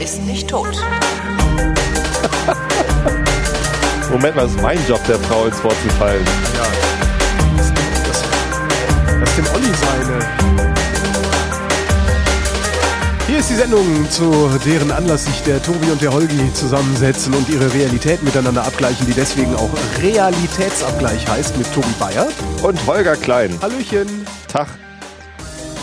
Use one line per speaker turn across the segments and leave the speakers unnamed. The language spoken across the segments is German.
ist nicht tot.
Moment mal, das ist mein Job, der Frau ins Wort zu fallen.
Ja. Das, das, das dem Olli seine. Hier ist die Sendung, zu deren Anlass sich der Tobi und der Holgi zusammensetzen und ihre Realität miteinander abgleichen, die deswegen auch Realitätsabgleich heißt mit Tobi Bayer.
Und Holger Klein.
Hallöchen.
Tag.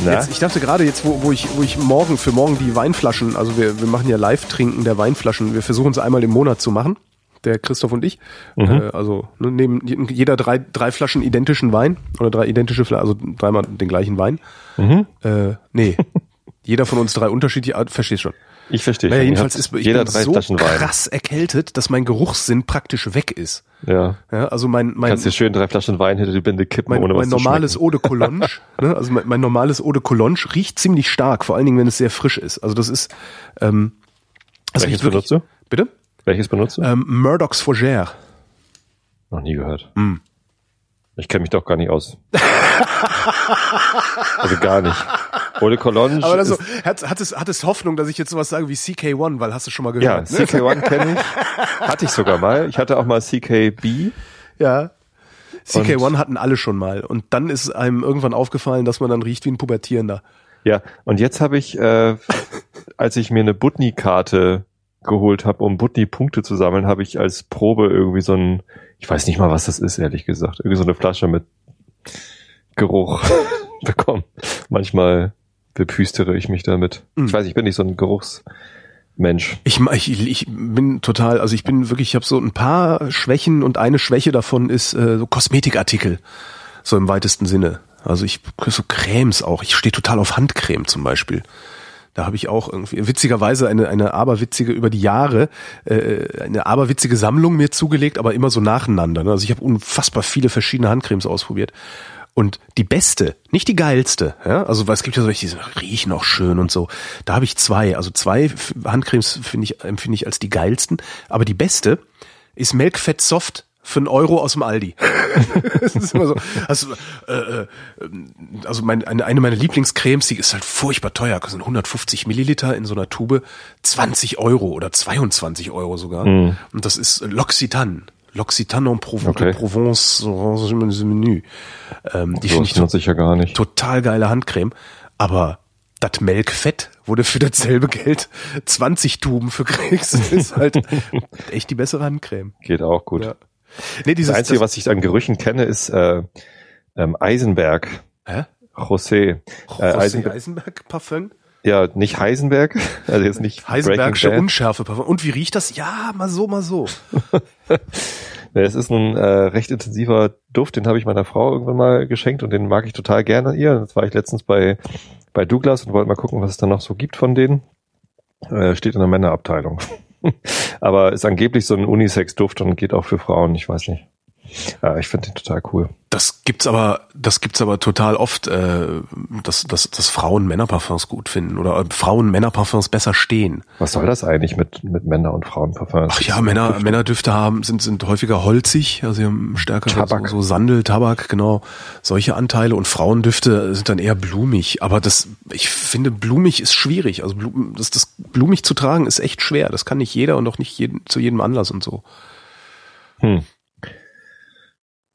Jetzt, ich dachte gerade jetzt, wo, wo, ich, wo ich morgen für morgen die Weinflaschen, also wir, wir machen ja Live-Trinken der Weinflaschen, wir versuchen es einmal im Monat zu machen, der Christoph und ich.
Mhm.
Äh, also ne, nehmen jeder drei, drei Flaschen identischen Wein oder drei identische Flaschen, also dreimal den gleichen Wein.
Mhm.
Äh, nee, jeder von uns drei unterschiedliche, verstehst schon.
Ich verstehe.
Naja, jedenfalls ist ich
jeder
bin
drei
so
Flaschen Wein.
krass erkältet, dass mein Geruchssinn praktisch weg ist.
Ja.
Ja, also mein, mein,
Kannst dir schön drei Flaschen Wein hinter die Binde kippen,
mein,
ohne was
mein
zu
normales
schmecken.
Eau de Cologne, ne, also mein, mein normales Eau de Cologne riecht ziemlich stark, vor allen Dingen, wenn es sehr frisch ist. Also das ist, ähm, das
Welches
riecht wirklich-
benutzt du?
Bitte?
Welches benutzt du?
Ähm, Murdoch's Fougère.
Noch nie gehört.
Mm.
Ich kenne mich doch gar nicht aus. also gar nicht. De Cologne
Aber also, hat, hat, es, hat es Hoffnung, dass ich jetzt sowas sage wie CK1, weil hast du schon mal
ja,
gehört. ne?
CK1 kenne ich. Hatte ich sogar mal. Ich hatte auch mal CKB.
Ja. CK1 hatten alle schon mal. Und dann ist einem irgendwann aufgefallen, dass man dann riecht wie ein Pubertierender.
Ja, und jetzt habe ich, äh, als ich mir eine Butni-Karte geholt habe, um Butni-Punkte zu sammeln, habe ich als Probe irgendwie so ein, ich weiß nicht mal, was das ist, ehrlich gesagt, irgendwie so eine Flasche mit Geruch bekommen. Manchmal bepüstere ich mich damit.
Mhm.
Ich weiß, ich bin nicht so ein Geruchsmensch.
Ich, ich, ich bin total, also ich bin wirklich, ich habe so ein paar Schwächen und eine Schwäche davon ist äh, so Kosmetikartikel, so im weitesten Sinne. Also ich so Cremes auch. Ich stehe total auf Handcreme zum Beispiel. Da habe ich auch irgendwie witzigerweise eine eine aberwitzige über die Jahre äh, eine aberwitzige Sammlung mir zugelegt, aber immer so nacheinander. Ne? Also ich habe unfassbar viele verschiedene Handcremes ausprobiert. Und die beste, nicht die geilste, ja, also weil es gibt ja solche, die riechen auch schön und so. Da habe ich zwei, also zwei Handcremes finde ich empfinde ich als die geilsten. Aber die beste ist Melkfett Soft für einen Euro aus dem Aldi. das ist immer so. Also, äh, äh, also mein, eine, eine meiner Lieblingscremes, die ist halt furchtbar teuer, kostet 150 Milliliter in so einer Tube, 20 Euro oder 22 Euro sogar. Und das ist L'Occitane. L'Occitane en Prov
Okay.
Provence, so im Menü. Ähm, die finde ich
nutze ich ja gar nicht.
total geile Handcreme, aber das Melkfett, wo du für dasselbe Geld 20 Tuben für kriegst, ist halt echt die bessere Handcreme.
Geht auch gut.
Ja. Nee, dieses
Das Einzige,
das,
was ich an Gerüchen kenne, ist äh, ähm, Eisenberg.
hä?
José. Äh,
José
Eisenberg.
Eisenberg Parfum?
Ja, nicht Heisenberg, also jetzt nicht
Heisenbergsche. Unschärfe Parfum. Und wie riecht das? Ja, mal so, mal so.
Es ist ein äh, recht intensiver Duft, den habe ich meiner Frau irgendwann mal geschenkt und den mag ich total gerne an ihr. Jetzt war ich letztens bei, bei Douglas und wollte mal gucken, was es da noch so gibt von denen. Äh, steht in der Männerabteilung. Aber ist angeblich so ein Unisex-Duft und geht auch für Frauen, ich weiß nicht. Ja, ich finde den total cool.
Das gibt's aber, das gibt's aber total oft, äh, dass, dass, dass Frauen Männerparfums gut finden oder äh, Frauen Männerparfums besser stehen.
Was soll das eigentlich mit, mit Männer- und Frauenparfums?
Ach ja, Männer, Männerdüfte haben, sind, sind häufiger holzig, also sie haben stärker
Tabak.
So, so Sandel, Tabak, genau, solche Anteile und Frauendüfte sind dann eher blumig. Aber das, ich finde, blumig ist schwierig. Also Blum, das, das blumig zu tragen ist echt schwer. Das kann nicht jeder und auch nicht jeden, zu jedem Anlass und so.
Hm.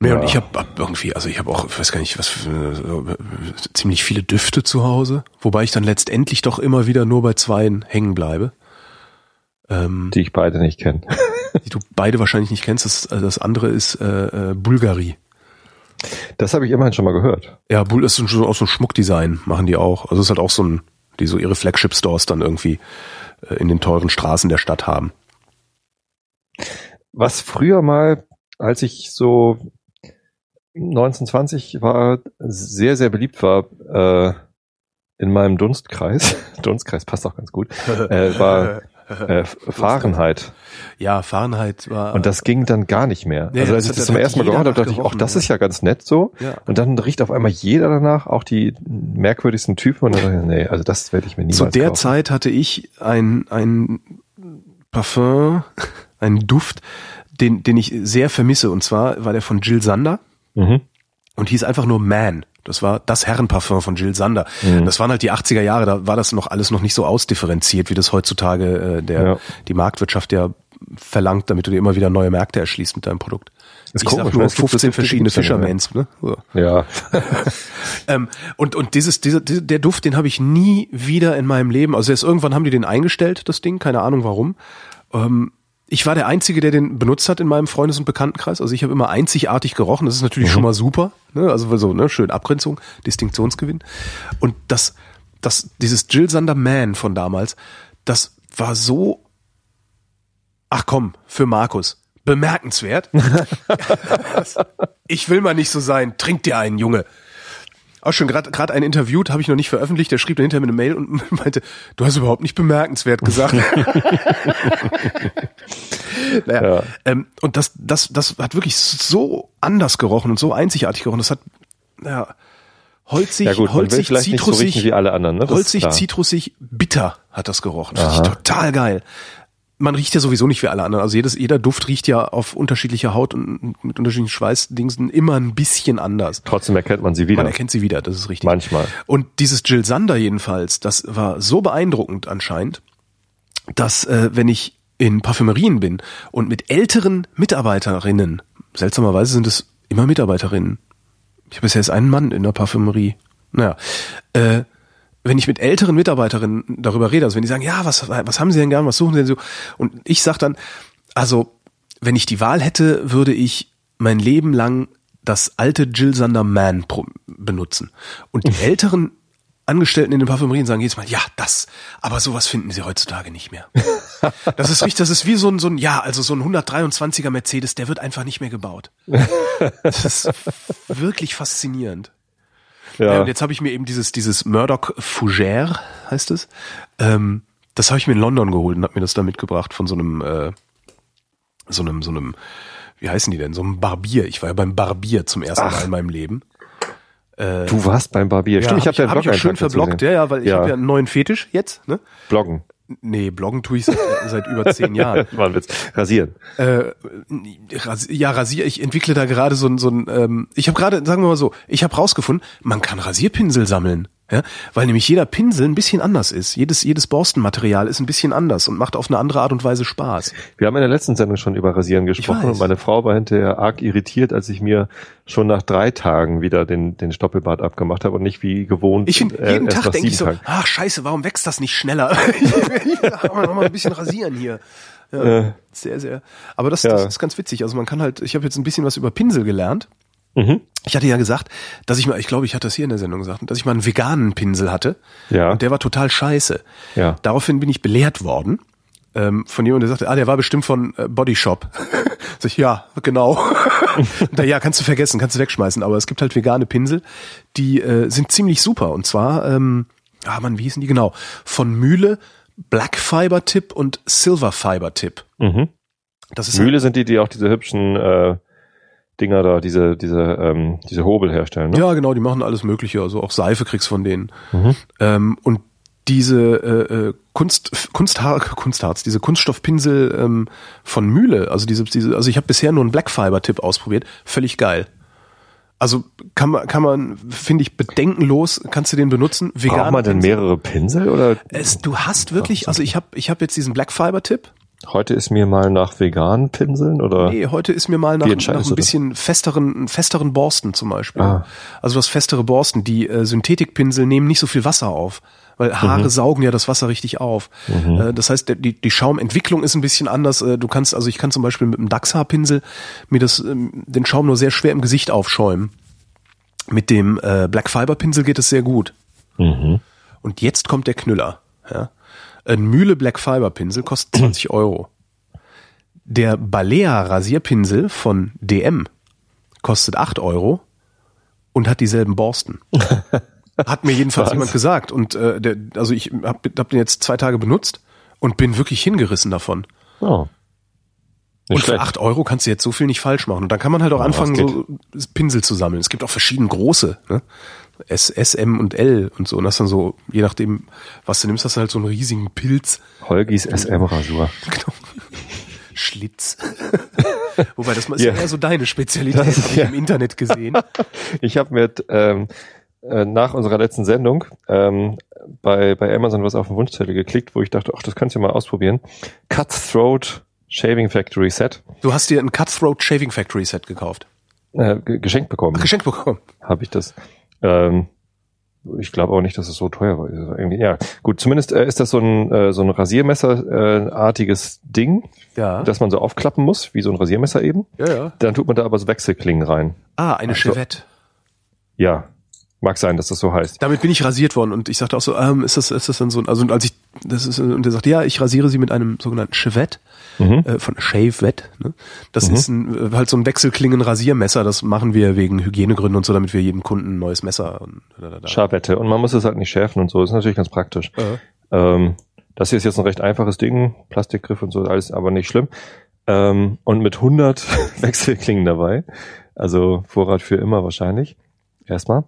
Nee,
Ja.
und ich habe hab irgendwie, also ich habe auch, ich weiß gar nicht, was für, äh, ziemlich viele Düfte zu Hause, wobei ich dann letztendlich doch immer wieder nur bei zweien hängen bleibe. Ähm,
Die ich beide nicht kenne.
die du beide wahrscheinlich nicht kennst. Das, äh, das andere ist äh, äh, Bulgari.
Das habe ich immerhin schon mal gehört.
Ja, Bul ist schon auch so ein Schmuckdesign, machen die auch. Also es ist halt auch so ein, die so ihre Flagship-Stores dann irgendwie äh, in den teuren Straßen der Stadt haben.
Was früher mal, als ich so 1920 war, sehr, sehr beliebt war, äh, in meinem Dunstkreis, Dunstkreis passt auch ganz gut, äh, war äh, Fahrenheit.
Ja, Fahrenheit war.
Und das ging dann gar nicht mehr.
Ja,
also als ich das zum ersten Mal gehört habe, dachte ich, ach,
nachgerochen,
das ist ja ganz nett so.
ja.
Und dann riecht auf einmal jeder danach, auch die merkwürdigsten Typen. Und dann dachte ich, nee, also das werde ich mir niemals
Zu der
kaufen.
Zeit hatte ich ein, ein Parfum, einen Duft, den, den ich sehr vermisse. Und zwar war der von Jill Sander.
Mhm.
und hieß einfach nur Man. Das war das Herrenparfum von Jill Sander.
Mhm.
Das waren halt die 80er Jahre, da war das noch alles noch nicht so ausdifferenziert, wie das heutzutage äh, der
Ja.
die Marktwirtschaft ja verlangt, damit du dir immer wieder neue Märkte erschließt mit deinem Produkt.
Ist
ich
komisch,
sag nur
ne? Es gibt
15
so-
verschiedene Fishermans. Ne? So.
Ja.
Ähm, und und dieses, dieser, dieser, der Duft, den habe ich nie wieder in meinem Leben. Also erst irgendwann haben die den eingestellt, das Ding, keine Ahnung warum. Ähm, ich war der Einzige, der den benutzt hat in meinem Freundes- und Bekanntenkreis. Also ich habe immer einzigartig gerochen. Das ist natürlich schon mal super. Ne? Also so, ne, schön Abgrenzung, Distinktionsgewinn. Und das, das, dieses Jill Sander Man von damals, das war so, ach komm, für Markus, bemerkenswert. ich will mal nicht so sein. Trink dir einen, Junge. Auch schon gerade gerade ein interviewt, habe ich noch nicht veröffentlicht, der schrieb dann hinterher mir eine Mail und meinte, du hast überhaupt nicht bemerkenswert gesagt. naja,
Ja.
ähm, und das, das, das hat wirklich so anders gerochen und so einzigartig gerochen. Das hat, ja, holzig,
Ja gut,
holzig,
so
zitrusig,
riechen wie alle anderen, ne?
Holzig, zitrusig, bitter hat das gerochen. Das ist total geil. Man riecht ja sowieso nicht wie alle anderen. Also jedes, jeder Duft riecht ja auf unterschiedlicher Haut und mit unterschiedlichen Schweißdingsen immer ein bisschen anders.
Trotzdem erkennt man sie wieder.
Man erkennt sie wieder, das ist richtig.
Manchmal.
Und dieses Jill Sander jedenfalls, das war so beeindruckend anscheinend, dass äh, wenn ich in Parfümerien bin und mit älteren Mitarbeiterinnen, seltsamerweise sind es immer Mitarbeiterinnen. Ich habe bisher erst einen Mann in der Parfümerie. Naja, äh, wenn ich mit älteren Mitarbeiterinnen darüber rede, also wenn die sagen, ja, was, was haben sie denn gern, was suchen sie denn so? Und ich sag dann, also, wenn ich die Wahl hätte, würde ich mein Leben lang das alte Jill Sander Man benutzen. Und die älteren Angestellten in den Parfümerien sagen jedes Mal, ja, das, aber sowas finden sie heutzutage nicht mehr. Das ist richtig, das ist wie so ein, so ein, ja, also so ein 123er Mercedes, der wird einfach nicht mehr gebaut. Das ist wirklich faszinierend. Ja.
Ja.
und jetzt habe ich mir eben dieses, dieses Murdoch Fougère, heißt es. Ähm, das habe ich mir in London geholt und habe mir das da mitgebracht von so einem, äh, so einem, so einem, wie heißen die denn? So einem Barbier. Ich war ja beim Barbier zum ersten Mal in meinem Leben.
Du warst beim Barbier. Stimmt, ich habe
ja
den
hab ich auch schön verblockt, ja, ja, weil ich
Ja.
habe ja einen neuen Fetisch jetzt, ne?
Bloggen.
Nee, bloggen tue ich seit, seit über zehn Jahren.
War ein Witz. Rasieren.
Äh, ras- ja, Rasier, ich entwickle da gerade so ein, so ein ähm, ich habe gerade, sagen wir mal so, ich habe rausgefunden, man kann Rasierpinsel sammeln. Ja, weil nämlich jeder Pinsel ein bisschen anders ist. Jedes, jedes Borstenmaterial ist ein bisschen anders und macht auf eine andere Art und Weise Spaß.
Wir haben in der letzten Sendung schon über Rasieren gesprochen und meine Frau war hinterher arg irritiert, als ich mir schon nach drei Tagen wieder den, den Stoppelbart abgemacht habe und nicht wie gewohnt.
Ich finde,
äh,
jeden
erst
Tag denke ich so,
Tagen.
ach scheiße, warum wächst das nicht schneller? ich will noch mal ein bisschen rasieren hier. Ja,
Äh.
Sehr, sehr. Aber das,
Ja.
das ist ganz witzig. Also man kann halt, ich habe jetzt ein bisschen was über Pinsel gelernt.
Mhm.
Ich hatte ja gesagt, dass ich mal, ich glaube, ich hatte das hier in der Sendung gesagt, dass ich mal einen veganen Pinsel hatte.
Ja.
Und der war total scheiße.
Ja.
Daraufhin bin ich belehrt worden. Ähm, von jemandem, der sagte, ah, der war bestimmt von äh, Body Shop. Sag ich, ja, genau. Da, ja, kannst du vergessen, kannst du wegschmeißen. Aber es gibt halt vegane Pinsel, die äh, sind ziemlich super. Und zwar, ähm, ah man, wie hießen die genau? Von Mühle, Black Fiber Tip und Silver Fiber Tip.
Mhm.
Das ist
Mühle sind die, die auch diese hübschen äh, Dinger da, diese, diese, ähm, diese Hobel herstellen. Ne?
Ja, genau, die machen alles Mögliche. Also auch Seife kriegst von denen.
Mhm.
Ähm, und diese äh, äh, Kunst, Kunsthaar, Kunstharz, diese Kunststoffpinsel ähm, von Mühle, also diese, diese, also ich habe bisher nur einen Black Fiber Tipp ausprobiert, völlig geil. Also kann man, kann man, finde ich, bedenkenlos, kannst du den benutzen.
Braucht
Vegan
man denn mehrere Pinsel oder?
es, du hast wirklich, also ich habe ich hab jetzt diesen Black Fiber Tipp.
Heute ist mir mal nach veganen Pinseln oder?
Nee, heute ist mir mal nach, nach ein
das?
bisschen festeren, festeren Borsten zum Beispiel.
Ah.
Also was festere Borsten. Die äh, Synthetikpinsel nehmen nicht so viel Wasser auf, weil Haare
Mhm.
saugen ja das Wasser richtig auf. Äh, das heißt, die, die Schaumentwicklung ist ein bisschen anders. Äh, du kannst, also ich kann zum Beispiel mit einem Dachshaarpinsel mir das, ähm, den Schaum nur sehr schwer im Gesicht aufschäumen. Mit dem äh, Black Fiber Pinsel geht es sehr gut.
Mhm.
Und jetzt kommt der Knüller. Ja? Ein Mühle Black Fiber Pinsel kostet 20 Euro. Der Balea Rasierpinsel von DM kostet 8 Euro und hat dieselben Borsten. Hat mir jedenfalls jemand gesagt. Und äh, der, also ich habe hab den jetzt zwei Tage benutzt und bin wirklich hingerissen davon.
Oh. Nicht
und für
schlecht.
8 Euro kannst du jetzt so viel nicht falsch machen. Und dann kann man halt auch
Ja,
anfangen, so Pinsel zu sammeln. Es gibt auch verschiedene große, ne? S, S, M und L und so. Und das dann so, je nachdem, was du nimmst, hast du halt so einen riesigen Pilz.
Holgis SM-Rasur.
Genau. Schlitz. Wobei, das ist ja, eher so deine Spezialität, habe ich
ja.
im Internet gesehen.
Ich habe mir ähm, äh, nach unserer letzten Sendung ähm, bei, bei Amazon was auf den Wunschzettel geklickt, wo ich dachte, ach, das kannst du mal ausprobieren. Cutthroat Shaving Factory Set
Du hast dir ein Cutthroat Shaving Factory Set gekauft.
äh, ge- geschenkt bekommen.
Geschenkt bekommen.
habe ich das. Ähm, ich glaube auch nicht, dass es so teuer war. Also Irgendwie, ja, gut. Zumindest äh, ist das so ein äh, so ein Rasiermesser äh, Ding,
Ja.
das man so aufklappen muss, wie so ein Rasiermesser eben.
ja, ja.
Dann tut man da aber so Wechselklingen rein.
Ah, eine
Ach so.
Chevette.
Ja, mag sein, dass das so heißt.
Damit bin ich rasiert worden und ich sagte auch so, ähm, ist das, ist das dann so ein, also und als ich, das ist, und der sagte, ja, ich rasiere sie mit einem sogenannten Chevette,
Mhm.
äh, von Shavette, ne? Das ist ein, äh, halt so ein Wechselklingen-Rasiermesser, das machen wir wegen Hygienegründen und so, damit wir jedem Kunden ein neues Messer und da, da, da.
Scharwette. Und man muss es halt nicht schärfen und so. Das ist natürlich ganz praktisch.
Ja.
Ähm, das hier ist jetzt ein recht einfaches Ding, Plastikgriff und so, alles aber nicht schlimm. Ähm, und mit 100 Wechselklingen dabei. Also Vorrat für immer wahrscheinlich. Erstmal.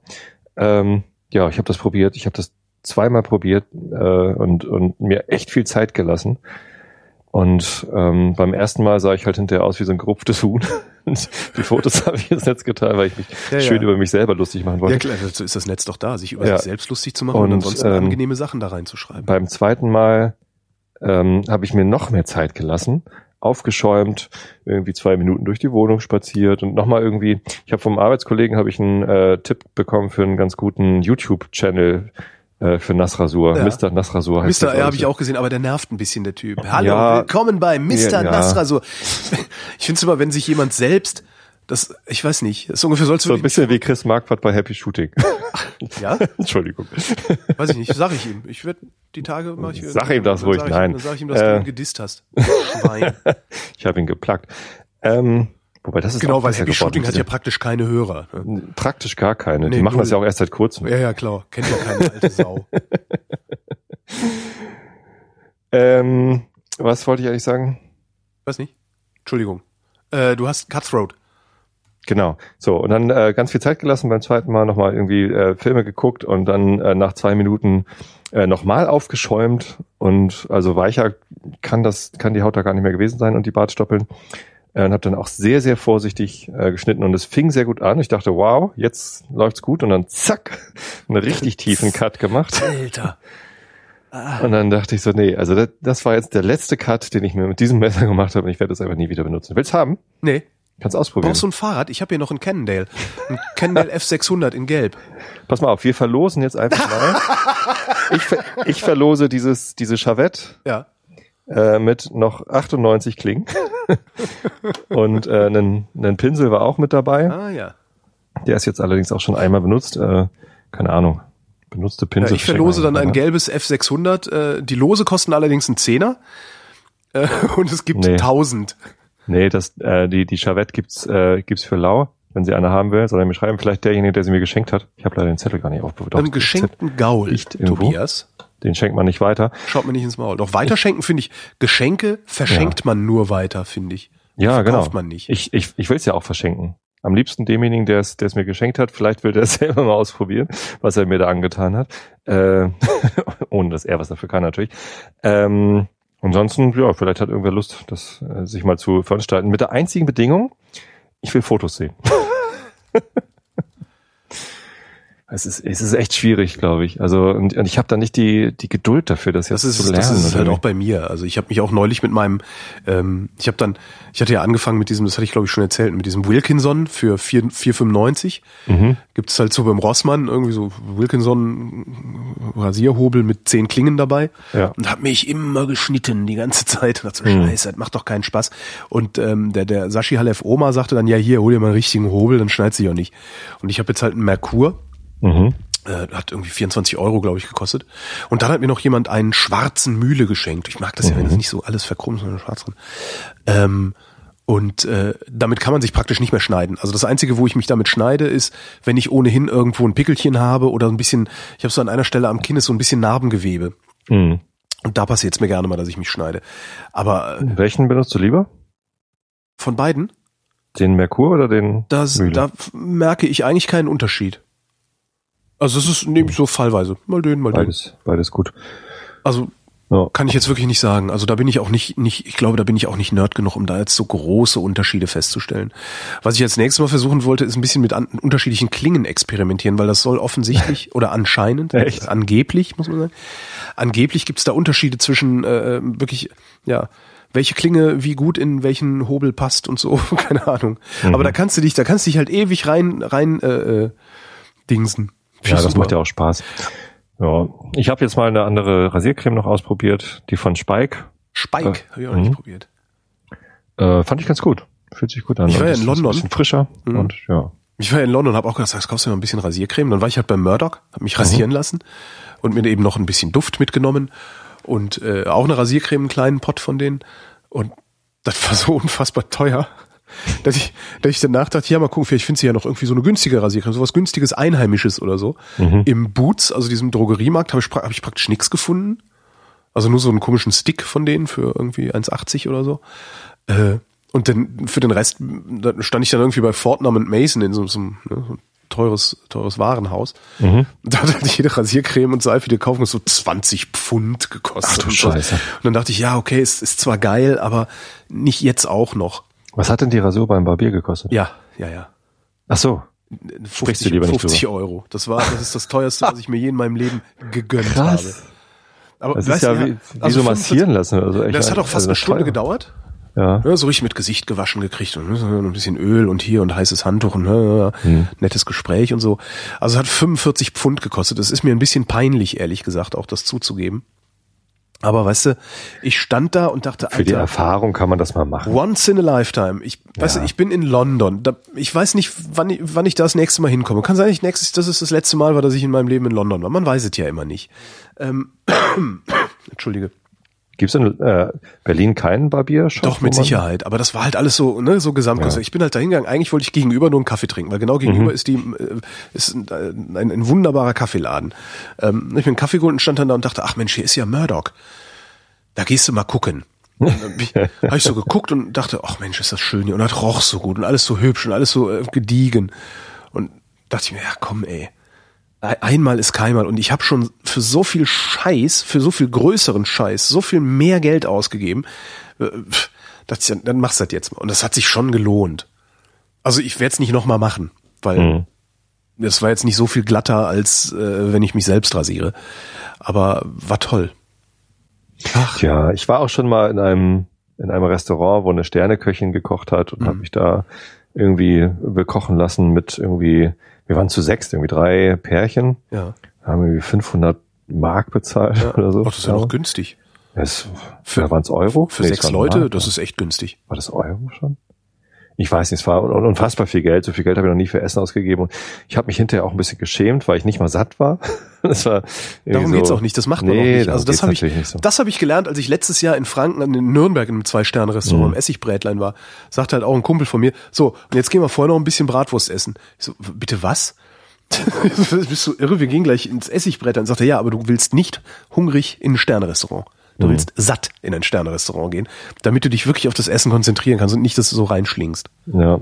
Ähm, ja, ich habe das probiert. Ich habe das zweimal probiert äh, und, und mir echt viel Zeit gelassen. Und ähm, beim ersten Mal sah ich halt hinterher aus wie so ein gerupftes Huhn. Die Fotos habe ich ins Netz getan, weil ich mich
Ja,
schön
ja.
über mich selber lustig machen wollte.
Ja klar, dazu ist das Netz doch da, sich über
Ja.
sich selbst lustig zu machen und,
Und,
ansonsten
ähm,
angenehme Sachen da reinzuschreiben.
Beim zweiten Mal ähm, habe ich mir noch mehr Zeit gelassen, aufgeschäumt, irgendwie zwei Minuten durch die Wohnung spaziert und nochmal irgendwie, ich habe vom Arbeitskollegen habe ich einen äh, Tipp bekommen für einen ganz guten YouTube-Channel äh, für Nassrasur.
Ja.
Mr. Nassrasur heißt
Mister,
der,
ja, habe ich auch gesehen, aber der nervt ein bisschen, der Typ. Hallo,
Ja.
willkommen bei Mr.
Ja.
Nasrasur. Ich finde es immer, wenn sich jemand selbst, das, ich weiß nicht, das ist ungefähr sollst du
So ein bisschen wie Chris Marquardt bei Happy Shooting.
ja,
Entschuldigung.
weiß ich nicht, sag ich ihm. Ich werde die Tage mach ich
Sag ihm das ruhig,
ich,
nein.
Dann sag ich ihm, dass
Äh.
du ihn gedisst hast. Schwein.
Ich habe ihn geplagt. Ähm, wobei das ist
genau, weil Happy Shooting hat ja praktisch keine Hörer. ne?
praktisch gar keine.
Nee,
Die machen das
null.
ja auch erst seit kurzem.
Ja, ja, klar. Kennt ja keine alte Sau.
Ähm, was wollte ich eigentlich sagen?
Weiß nicht? Entschuldigung. Äh, du hast Cutthroat.
Genau. So, und dann äh, ganz viel Zeit gelassen, beim zweiten Mal nochmal irgendwie äh, Filme geguckt und dann äh, nach zwei Minuten äh, nochmal aufgeschäumt und also weicher kann das, kann die Haut da gar nicht mehr gewesen sein und die Bartstoppeln. Äh, und habe dann auch sehr, sehr vorsichtig äh, geschnitten und es fing sehr gut an. Ich dachte, wow, jetzt läuft's gut und dann zack, einen richtig tiefen Cut gemacht.
Alter.
Und dann dachte ich so, nee, also das, das war jetzt der letzte Cut, den ich mir mit diesem Messer gemacht habe und ich werde das einfach nie wieder benutzen. Willst haben?
Nee.
Kannst ausprobieren.
Brauchst du ein Fahrrad? Ich habe hier noch einen Cannondale. Ein Cannondale F600 in Gelb.
Pass mal auf, wir verlosen jetzt einfach mal. ich, ver ich verlose dieses, diese Chavette
Ja.
äh, mit noch 98 Klingen. Und äh, einen, einen Pinsel war auch mit dabei.
Ah ja.
Der ist jetzt allerdings auch schon einmal benutzt. Äh, keine Ahnung. Benutzte
ja
Pinsel.
ich verlose dann ein
Aber-
gelbes F600. Äh, die Lose kosten allerdings einen Zehner. Äh, und es gibt
Nee.
1000.
Nee, das, äh, die, die Chavette gibt's, äh, gibt's für lau. Wenn sie eine haben will, soll er mir schreiben. Vielleicht derjenige, der sie mir geschenkt hat. Ich habe leider den Zettel gar nicht aufbewahrt.
Einen geschenkten Gaul. Tobias.
Den schenkt man nicht weiter.
Schaut mir nicht ins Maul. Doch weiterschenken finde ich, Geschenke verschenkt man nur weiter, finde ich.
Ja,
Verkauft
genau.
man nicht.
Ich, ich, ich will es ja auch verschenken. Am liebsten demjenigen, der es, der es mir geschenkt hat. Vielleicht will der es selber mal ausprobieren, was er mir da angetan hat. Äh, ohne dass er was dafür kann natürlich. Ähm, ansonsten, ja, vielleicht hat irgendwer Lust, das äh, sich mal zu veranstalten. Mit der einzigen Bedingung, ich will Fotos sehen. Es ist, es ist echt schwierig, glaube ich. Also und, und ich habe da nicht die die Geduld dafür, das jetzt
Das ist,
zu lernen.
das ist halt auch bei mir. Also ich habe mich auch neulich mit meinem, ähm, ich habe dann, ich hatte ja angefangen mit diesem, das hatte ich glaube ich schon erzählt, mit diesem Wilkinson für 4 4,95.
Mhm.
Gibt es halt so beim Rossmann irgendwie so Wilkinson Rasierhobel mit zehn Klingen dabei.
Ja.
Und habe mich immer geschnitten die ganze Zeit. Und dachte so,
Mhm.
scheiße, das macht doch keinen Spaß. Und ähm, der, der Sashi Halef Oma sagte dann, ja hier, hol dir mal einen richtigen Hobel, dann schneidet sich auch nicht. Und ich habe jetzt halt einen Merkur.
Mhm.
Äh, hat irgendwie 24 Euro, glaube ich, gekostet. Und dann hat mir noch jemand einen schwarzen Mühle geschenkt. Ich mag das ja, wenn das nicht so alles verkrummt, sondern schwarz drin. Ähm, und äh, damit kann man sich praktisch nicht mehr schneiden. Also das Einzige, wo ich mich damit schneide, ist, wenn ich ohnehin irgendwo ein Pickelchen habe oder ein bisschen, ich habe so an einer Stelle am Kinn ist so ein bisschen Narbengewebe.
Mhm.
Und da passiert es mir gerne mal, dass ich mich schneide. Aber äh,
Welchen benutzt du lieber?
von beiden,
Den Merkur oder den
das,
Mühle?
da merke ich eigentlich keinen Unterschied. Also es ist nehme ich so fallweise. Mal den, mal den.
Beides, beides gut.
Also Ja. Kann ich jetzt wirklich nicht sagen. Also da bin ich auch nicht, nicht, ich glaube, da bin ich auch nicht nerd genug, um da jetzt so große Unterschiede festzustellen. Was ich als nächstes Mal versuchen wollte, ist ein bisschen mit an, unterschiedlichen Klingen experimentieren, weil das soll offensichtlich oder anscheinend, Echt? angeblich, muss man sagen, angeblich gibt es da Unterschiede zwischen äh, wirklich, ja, welche Klinge wie gut in welchen Hobel passt und so, keine Ahnung. Mhm. Aber da kannst du dich, da kannst du dich halt ewig rein, rein äh, äh, dingsen.
Ja, das super. macht ja auch Spaß. Ja, ich habe jetzt mal eine andere Rasiercreme noch ausprobiert, die von Spike.
Spike, äh, habe ich auch noch nicht mhm. probiert.
Äh, fand ich ganz gut. Fühlt sich gut an.
Ich war ja in London. Ein bisschen
frischer
mhm. und ja. Ich war ja in London und habe auch gedacht, jetzt kaufst du mir ein bisschen Rasiercreme. Dann war ich halt beim Murdoch, habe mich rasieren mhm. lassen und mir eben noch ein bisschen Duft mitgenommen und äh, auch eine Rasiercreme, einen kleinen Pott von denen. Und das war so unfassbar teuer dass ich, dass ich danach dachte, ja, mal gucken, vielleicht findest du ja noch irgendwie so eine günstige Rasiercreme, sowas günstiges Einheimisches oder so. Mhm. Im Boots, also diesem Drogeriemarkt, habe ich, hab ich praktisch nichts gefunden. Also nur so einen komischen Stick von denen für irgendwie 1,80 oder so. Äh, und dann für den Rest da stand ich dann irgendwie bei Fortnum und Mason in so, so, ne, so ein teures, teures Warenhaus. Mhm. Da hat halt jede Rasiercreme und Seife, die kaufen, so 20 Pfund gekostet. Ach
du Scheiße. Und
dann dachte ich, ja, okay, es ist zwar geil, aber nicht jetzt auch noch.
Was hat denn die Rasur beim Barbier gekostet?
Ja, ja, ja.
Ach so.
50, 50 Euro. Das war, das ist das teuerste, was ich mir je in meinem Leben gegönnt Krass. habe.
Aber das ist ja wie, wie also so massieren lassen. Also
echt, das hat auch fast also eine Stunde gedauert. Ja. ja. So richtig mit Gesicht gewaschen gekriegt und ein bisschen Öl und hier und heißes Handtuch und ne, hm. nettes Gespräch und so. Also es hat 45 Pfund gekostet. Das ist mir ein bisschen peinlich, ehrlich gesagt, auch das zuzugeben. Aber weißt du, ich stand da und dachte,
Alter, für die Erfahrung kann man das mal machen.
Once in a lifetime. Ich, ja. weißt du, ich bin in London. Da, ich weiß nicht, wann ich, wann ich da das nächste Mal hinkomme. Kann sein, ich nächstes, das ist das letzte Mal, war, dass ich in meinem Leben in London war. Man weiß es ja immer nicht. Ähm, Entschuldige.
Gibt es in äh, Berlin keinen Barbiershop?
Doch, mit Sicherheit. Aber das war halt alles so, ne, so Gesamtkonzept. Ja. Ich bin halt da hingegangen. Eigentlich wollte ich gegenüber nur einen Kaffee trinken, weil genau gegenüber mhm. ist die, äh, ist ein, ein, ein wunderbarer Kaffeeladen. Ähm, ich bin einen Kaffee geholt und stand dann da und dachte, ach Mensch, hier ist ja Murdoch. Da gehst du mal gucken. habe ich so geguckt und dachte, ach Mensch, ist das schön hier. Und das roch so gut und alles so hübsch und alles so äh, gediegen. Und dachte ich mir, ja komm ey, einmal ist keinmal. Und ich habe schon für so viel Scheiß, für so viel größeren Scheiß, so viel mehr Geld ausgegeben. Äh, ich, dann machst du das jetzt mal. Und das hat sich schon gelohnt. Also ich werde es nicht nochmal machen, weil mhm. das war jetzt nicht so viel glatter, als äh, wenn ich mich selbst rasiere. Aber war toll.
Ach. Ja, ich war auch schon mal in einem in einem Restaurant, wo eine Sterneköchin gekocht hat und mhm. habe mich da irgendwie bekochen lassen mit irgendwie wir waren zu sechs, irgendwie drei Pärchen.
Ja.
Haben irgendwie 500 Mark bezahlt ja. oder so.
Ach, das ist ja noch günstig.
Es, für, waren es Euro?
Für nee, sechs Leute, Mark, das ist echt günstig.
War das Euro schon? Ich weiß nicht, es war unfassbar viel Geld. So viel Geld habe ich noch nie für Essen ausgegeben. Und ich habe mich hinterher auch ein bisschen geschämt, weil ich nicht mal satt war.
Das war Darum so, geht's auch nicht. Das macht man nee, auch nicht. Also das habe ich, so. das habe ich gelernt, als ich letztes Jahr in Franken in Nürnberg in einem Zwei-Sterne-Restaurant mhm. im Essigbrätlein war. Sagte halt auch ein Kumpel von mir, so, und jetzt gehen wir vorher noch ein bisschen Bratwurst essen. Ich so, bitte was? Bist du irre? Wir gehen gleich ins sagt er, ja, aber du willst nicht hungrig in ein Sternerestaurant. Du mhm. willst satt in ein Sternerestaurant gehen, damit du dich wirklich auf das Essen konzentrieren kannst und nicht, dass du so reinschlingst.
Ja.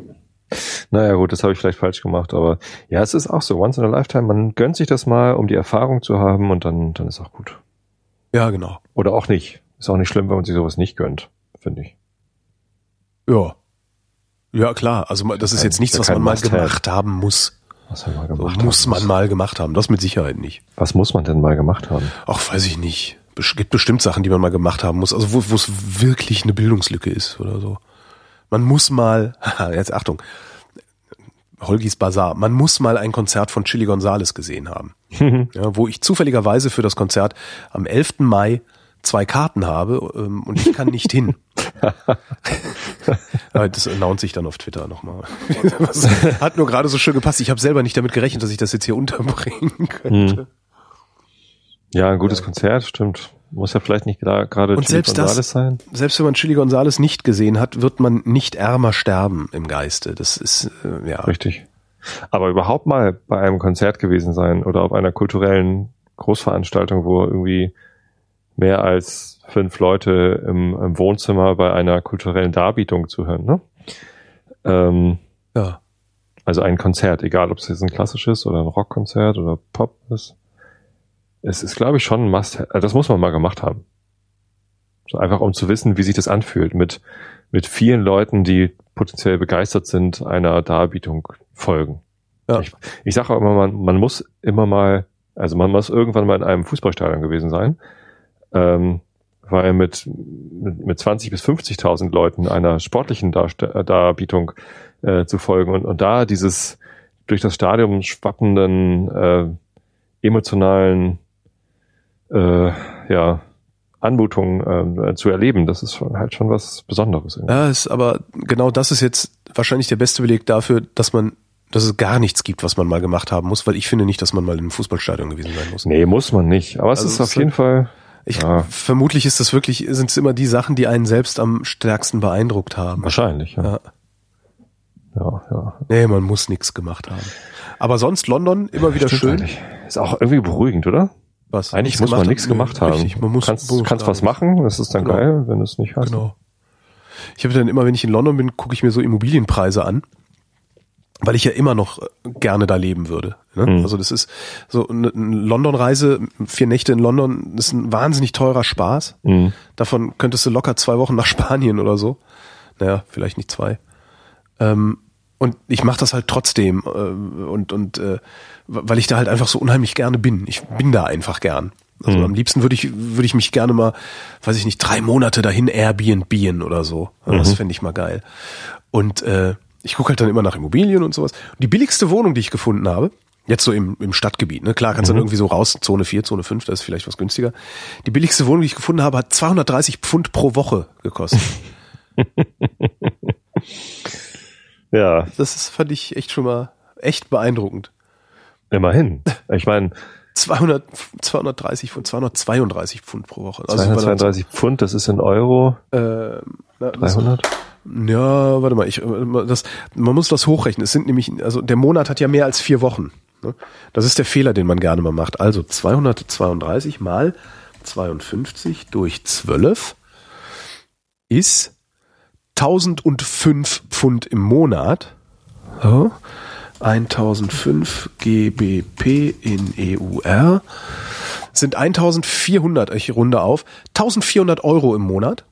Naja, gut, das habe ich vielleicht falsch gemacht, aber ja, es ist auch so, once in a lifetime, man gönnt sich das mal, um die Erfahrung zu haben und dann, dann ist auch gut.
Ja, genau.
Oder auch nicht. Ist auch nicht schlimm, wenn man sich sowas nicht gönnt, finde ich.
Ja. Ja, klar. Also das ist jetzt nichts, was man mal gemacht haben muss.
Was man mal gemacht
so, muss man mal gemacht haben. Das mit Sicherheit nicht.
Was muss man denn mal gemacht haben?
Ach, weiß ich nicht. Es gibt bestimmt Sachen, die man mal gemacht haben muss. Also wo es wirklich eine Bildungslücke ist oder so. Man muss mal, jetzt Achtung, Holgis Bazaar. Man muss mal ein Konzert von Chili Gonzales gesehen haben. ja, wo ich zufälligerweise für das Konzert am 11. Mai zwei Karten habe ähm, und ich kann nicht hin. das announce ich dann auf Twitter nochmal. Hat nur gerade so schön gepasst. Ich habe selber nicht damit gerechnet, dass ich das jetzt hier unterbringen könnte.
Ja, ein gutes ja. Konzert, stimmt. Muss ja vielleicht nicht gerade
Chili selbst Gonzales das, sein. Selbst wenn man Chili Gonzales nicht gesehen hat, wird man nicht ärmer sterben im Geiste. Das ist, äh, ja.
Richtig. Aber überhaupt mal bei einem Konzert gewesen sein oder auf einer kulturellen Großveranstaltung, wo irgendwie mehr als fünf Leute im, im Wohnzimmer bei einer kulturellen Darbietung zuhören. Ne? Ähm,
ja.
Also ein Konzert, egal ob es jetzt ein klassisches oder ein Rockkonzert oder Pop ist. Es ist, glaube ich, schon ein Must. Also das muss man mal gemacht haben. So einfach um zu wissen, wie sich das anfühlt, mit, mit vielen Leuten, die potenziell begeistert sind, einer Darbietung folgen. Ja. Ich, ich sage auch immer, man, man muss immer mal, also man muss irgendwann mal in einem Fußballstadion gewesen sein, ähm, weil mit, mit, mit 20 bis 50.000 Leuten einer sportlichen Dar Darbietung äh, zu folgen und, und da dieses durch das Stadion schwappenden äh, emotionalen äh, ja, Anmutung äh, zu erleben, das ist halt schon was Besonderes.
Irgendwie. Ja, ist, aber genau das ist jetzt wahrscheinlich der beste Beleg dafür, dass man dass es gar nichts gibt, was man mal gemacht haben muss, weil ich finde nicht, dass man mal in einem Fußballstadion gewesen sein muss.
Nee, muss man nicht. Aber es also ist auf jeden Fall.
Ich, ja. Vermutlich ist das wirklich, sind es immer die Sachen, die einen selbst am stärksten beeindruckt haben.
Wahrscheinlich, ja. ja.
Ja, ja. Nee, man muss nichts gemacht haben. Aber sonst London immer wieder Stimmt schön. Eigentlich.
Ist auch irgendwie beruhigend, oder? Was? Eigentlich muss man nichts gemacht haben. Richtig, man muss, kannst, kannst was machen, das ist dann genau. geil, wenn du es nicht hast. Genau.
Ich habe dann immer, wenn ich in London bin, gucke ich mir so Immobilienpreise an, weil ich ja immer noch äh, gerne da leben würde. Ne? Mhm. Also das ist so eine London-Reise, vier Nächte in London, das ist ein wahnsinnig teurer Spaß. Mhm. Davon könntest du locker zwei Wochen nach Spanien oder so. Naja, vielleicht nicht zwei. Ähm, und ich mache das halt trotzdem äh, und und äh, weil ich da halt einfach so unheimlich gerne bin. Ich bin da einfach gern. Also mhm. am liebsten würde ich würde ich mich gerne mal, weiß ich nicht, drei Monate dahin Airbnb oder so. Mhm. Das fände ich mal geil. Und äh, ich gucke halt dann immer nach Immobilien und sowas. Und die billigste Wohnung, die ich gefunden habe, jetzt so im, im Stadtgebiet, ne? Klar, kannst mhm. dann irgendwie so raus, Zone 4, Zone 5, da ist vielleicht was günstiger. Die billigste Wohnung, die ich gefunden habe, hat 230 Pfund pro Woche gekostet. Ja. Das ist, fand ich echt schon mal echt beeindruckend.
Immerhin. Ich meine.
200, 230 Pfund, 232 Pfund pro Woche.
Also 232 Pfund, das ist in Euro. Äh,
na, 300? Ja, warte mal, ich, das, man muss das hochrechnen. Es sind nämlich, also der Monat hat ja mehr als vier Wochen. Ne? Das ist der Fehler, den man gerne mal macht. Also 232 mal 52 durch 12 ist 1005 Pfund im Monat. So. 1005 GBP in EUR sind 1400, ich runde auf, 1400 Euro im Monat.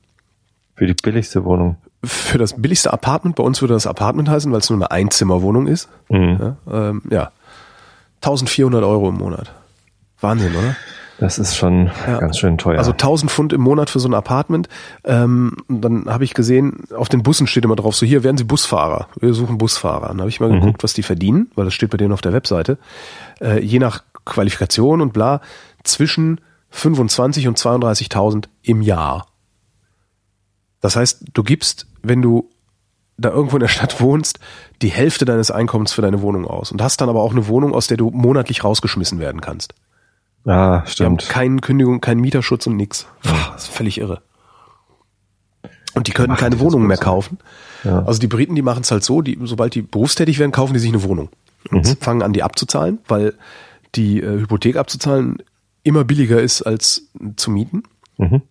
Für die billigste Wohnung.
Für das billigste Apartment, bei uns würde das Apartment heißen, weil es nur eine Einzimmerwohnung ist. Mhm. Ja, ähm, ja. 1400 Euro im Monat. Wahnsinn, oder?
Das ist schon ja. ganz schön teuer.
Also 1000 Pfund im Monat für so ein Apartment. Ähm, dann habe ich gesehen, auf den Bussen steht immer drauf, so hier werden Sie Busfahrer. Wir suchen Busfahrer. Dann habe ich mal mhm. geguckt, was die verdienen, weil das steht bei denen auf der Webseite. Äh, je nach Qualifikation und bla, zwischen 25 und 32.000 im Jahr. Das heißt, du gibst, wenn du da irgendwo in der Stadt wohnst, die Hälfte deines Einkommens für deine Wohnung aus und hast dann aber auch eine Wohnung, aus der du monatlich rausgeschmissen werden kannst.
Ja, stimmt.
Die haben keine Kündigung, keinen Mieterschutz und nix. Pff, das ist völlig irre. Und die können keine Wohnungen mehr kaufen. Ja. Also die Briten, die machen es halt so, die, sobald die berufstätig werden, kaufen die sich eine Wohnung. Und mhm. fangen an, die abzuzahlen, weil die äh, Hypothek abzuzahlen immer billiger ist als zu mieten. Mhm.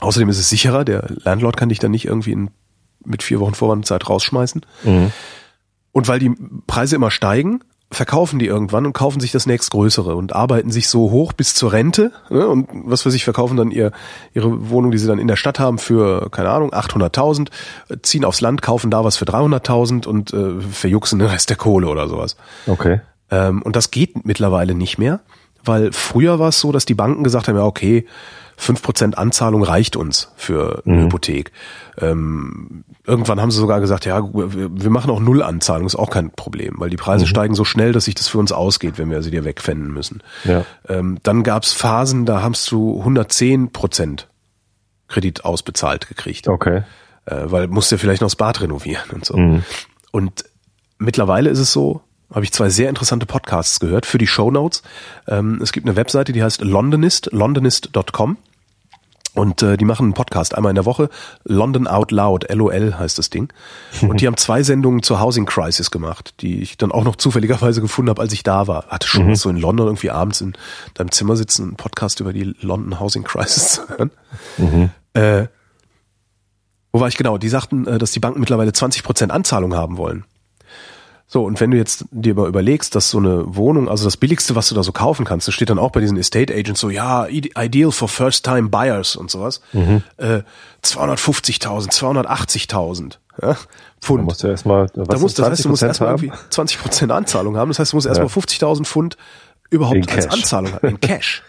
Außerdem ist es sicherer, der Landlord kann dich dann nicht irgendwie in, mit vier Wochen Vorwandzeit rausschmeißen. Mhm. Und weil die Preise immer steigen, verkaufen die irgendwann und kaufen sich das nächstgrößere und arbeiten sich so hoch bis zur Rente ne, und was für sich verkaufen dann ihr, ihre Wohnung, die sie dann in der Stadt haben für, keine Ahnung, 800.000, ziehen aufs Land, kaufen da was für 300.000 und äh, verjuxen den Rest der Kohle oder sowas.
Okay.
Ähm, und das geht mittlerweile nicht mehr, weil früher war es so, dass die Banken gesagt haben, ja okay, fünf Prozent Anzahlung reicht uns für eine mhm. Hypothek. Ähm, irgendwann haben sie sogar gesagt, ja, wir machen auch Nullanzahlung, ist auch kein Problem, weil die Preise mhm. steigen so schnell, dass sich das für uns ausgeht, wenn wir sie dir wegfänden müssen. Ja. Ähm, dann gab es Phasen, da hast du 110 Prozent Kredit ausbezahlt gekriegt.
Okay.
Äh, weil musst du ja vielleicht noch das Bad renovieren und so. Mhm. Und mittlerweile ist es so, habe ich zwei sehr interessante Podcasts gehört für die Show Notes. Ähm, es gibt eine Webseite, die heißt Londonist, londonist.com. Und äh, die machen einen Podcast einmal in der Woche. London Out Loud, LOL heißt das Ding. Und die haben zwei Sendungen zur Housing Crisis gemacht, die ich dann auch noch zufälligerweise gefunden habe, als ich da war. Hatte schon mhm. so in London irgendwie abends in deinem Zimmer sitzen, einen Podcast über die London Housing Crisis zu hören. Mhm. Äh, wo war ich genau? Die sagten, äh, dass die Banken mittlerweile 20% Anzahlung haben wollen. So, und wenn du jetzt dir mal überlegst, dass so eine Wohnung, also das billigste, was du da so kaufen kannst, das steht dann auch bei diesen Estate Agents so, ja, ideal for first time buyers und sowas,
Mhm.
äh, 250.000, 280.000 ja,
Da
Pfund.
musst du erstmal,
Da musst, das heißt, du musst
20%
erstmal irgendwie 20 Prozent Anzahlung haben. Das heißt, du musst erstmal 50.000 Pfund überhaupt
In
als
Cash.
Anzahlung haben, in Cash.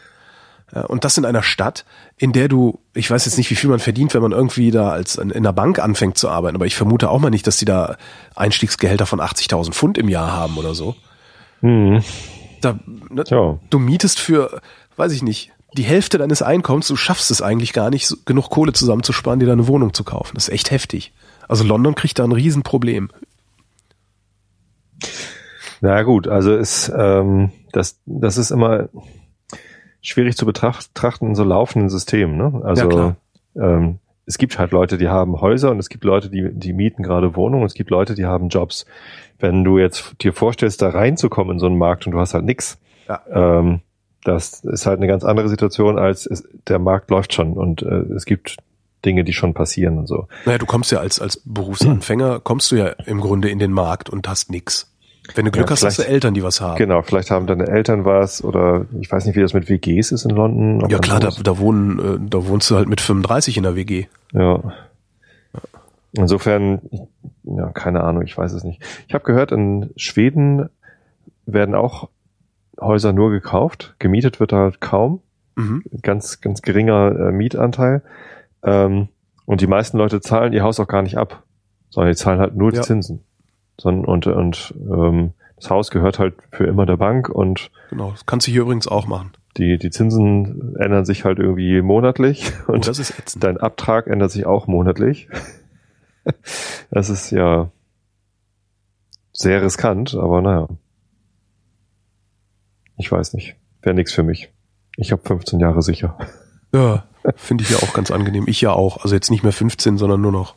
Ja, und das in einer Stadt, in der du, ich weiß jetzt nicht, wie viel man verdient, wenn man irgendwie da als in, in einer Bank anfängt zu arbeiten, aber ich vermute auch mal nicht, dass die da Einstiegsgehälter von 80.000 Pfund im Jahr haben oder so.
Mhm.
Da, ne,
Tja.
du mietest für, weiß ich nicht, die Hälfte deines Einkommens, du schaffst es eigentlich gar nicht, so, genug Kohle zusammenzusparen, dir da eine Wohnung zu kaufen. Das ist echt heftig. Also London kriegt da ein Riesenproblem.
Na gut, also ist ähm, das das ist immer schwierig zu betracht- betrachten in so laufenden Systemen. Ne? Also
Ja,
ähm, es gibt halt Leute, die haben Häuser und es gibt Leute, die die mieten gerade Wohnungen. und Es gibt Leute, die haben Jobs. Wenn du jetzt dir vorstellst, da reinzukommen in so einen Markt und du hast halt nix,
Ja.
ähm, das ist halt eine ganz andere Situation als es, der Markt läuft schon und äh, es gibt Dinge, die schon passieren und so.
Naja, du kommst ja als, als Berufsanfänger, kommst du ja im Grunde in den Markt und hast nix. Wenn du Glück
Ja,
hast, hast du Eltern, die was haben.
Genau, vielleicht haben deine Eltern was oder ich weiß nicht, wie das mit WGs ist in London.
Ja klar, da, da wohnen, äh, da wohnst du halt mit 35 in der WG.
Ja. Insofern, ja, keine Ahnung, ich weiß es nicht. Ich habe gehört, in Schweden werden auch Häuser nur gekauft. Gemietet wird da kaum.
Mhm.
Ganz, ganz geringer äh, Mietanteil. Ähm, und die meisten Leute zahlen ihr Haus auch gar nicht ab, sondern die zahlen halt nur die
Ja.
Zinsen. Sondern, und und ähm, das Haus gehört halt für immer der Bank und
Genau, das kannst du hier übrigens auch machen.
die, die Zinsen ändern sich halt irgendwie monatlich.
Und
Und
das ist ätzend.
Dein Abtrag ändert sich auch monatlich. Das ist ja sehr riskant, aber naja. Ich weiß nicht. Wäre nix für mich. Ich habe 15 Jahre sicher.
Ja, finde ich ja auch ganz angenehm. Ich ja auch. Also jetzt nicht mehr 15, sondern nur noch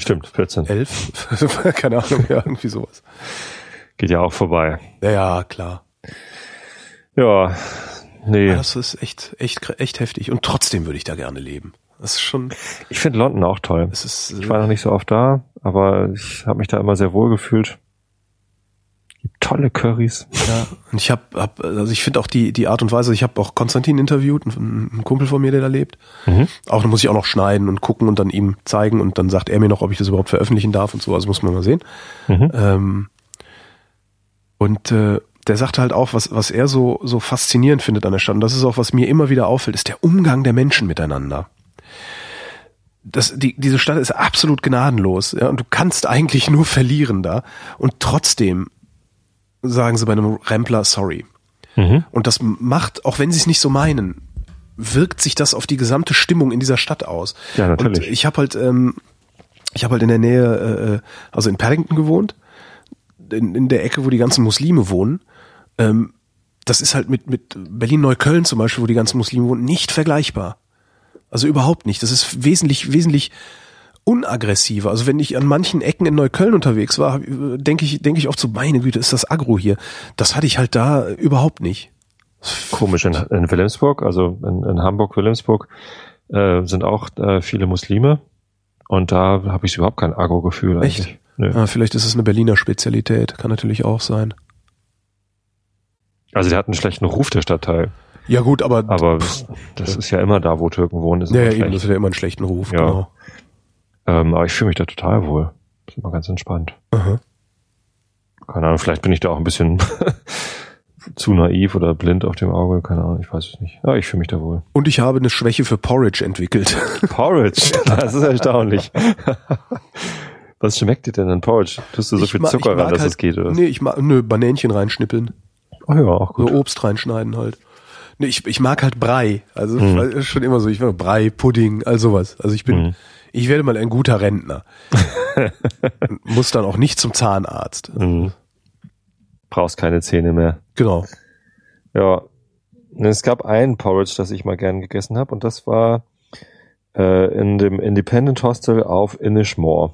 Stimmt, 14.
11. Keine Ahnung, ja, irgendwie sowas.
Geht ja auch vorbei.
Ja, ja, klar.
Ja, nee.
Das ist echt, echt, echt heftig. Und trotzdem würde ich da gerne leben. Das ist schon,
Ich finde London auch toll.
es ist,
Ich war noch nicht so oft da, aber ich habe mich da immer sehr wohl gefühlt. Gibt tolle Currys.
Ja, und ich habe, hab, also ich finde auch die die Art und Weise. Ich habe auch Konstantin interviewt, ein, ein Kumpel von mir, der da lebt.
Mhm.
Auch da muss ich auch noch schneiden und gucken und dann ihm zeigen und dann sagt er mir noch, ob ich das überhaupt veröffentlichen darf und so. Also muss man mal sehen.
Mhm.
Ähm, und äh, der sagte halt auch, was was er so so faszinierend findet an der Stadt. Und das ist auch was mir immer wieder auffällt, ist der Umgang der Menschen miteinander. Das, die, diese Stadt ist absolut gnadenlos, ja, und du kannst eigentlich nur verlieren da. Und trotzdem sagen sie bei einem Rempler sorry.
Mhm.
Und das macht, auch wenn sie es nicht so meinen, wirkt sich das auf die gesamte Stimmung in dieser Stadt aus.
Ja, natürlich.
Und ich habe halt, ähm, ich habe halt in der Nähe, äh, also in Paddington gewohnt, in, in der Ecke, wo die ganzen Muslime wohnen. Ähm, das ist halt mit, mit Berlin-Neukölln zum Beispiel, wo die ganzen Muslime wohnen, nicht vergleichbar. Also überhaupt nicht. Das ist wesentlich, wesentlich unaggressiver. Also wenn ich an manchen Ecken in Neukölln unterwegs war, denke ich, denke ich oft so, meine Güte, ist das aggro hier. Das hatte ich halt da überhaupt nicht.
Komisch in, in Wilhelmsburg, also in, in Hamburg, Wilhelmsburg, äh, sind auch äh, viele Muslime. Und da habe ich überhaupt kein Agro-Gefühl
Echt?
eigentlich. Nö.
Ah, vielleicht ist es eine Berliner Spezialität, kann natürlich auch sein.
Also der hat einen schlechten Ruf, der Stadtteil.
Ja gut, aber,
Aber das ist ja immer da, wo Türken wohnen. Ist
ja, eben, das hat ja immer einen schlechten Ruf.
Ja.
Genau.
Ähm, aber ich fühle mich da total wohl. Ist immer ganz entspannt.
Aha.
Keine Ahnung, vielleicht bin ich da auch ein bisschen zu naiv oder blind auf dem Auge. Keine Ahnung, ich weiß es nicht. Ja, ich fühle mich da wohl.
Und ich habe eine Schwäche für Porridge entwickelt.
Porridge, das ist erstaunlich. Was schmeckt dir denn an Porridge? Tust du so
Ich
viel Zucker
mag
dass
halt,
es geht? Oder?
Nee, ich mag, nö, Banänchen reinschnippeln.
Oh ja, auch
So
gut.
Obst reinschneiden halt. Nee, ich, ich mag halt Brei. Also ist schon immer so, ich mag Brei, Pudding, all sowas. Also ich bin,
Mhm.
Ich werde mal ein guter Rentner. Muss dann auch nicht zum Zahnarzt.
Mhm. Brauchst keine Zähne mehr.
Genau.
Ja. Es gab ein Porridge, das ich mal gern gegessen habe, und das war äh, in dem Independent Hostel auf Inishmore.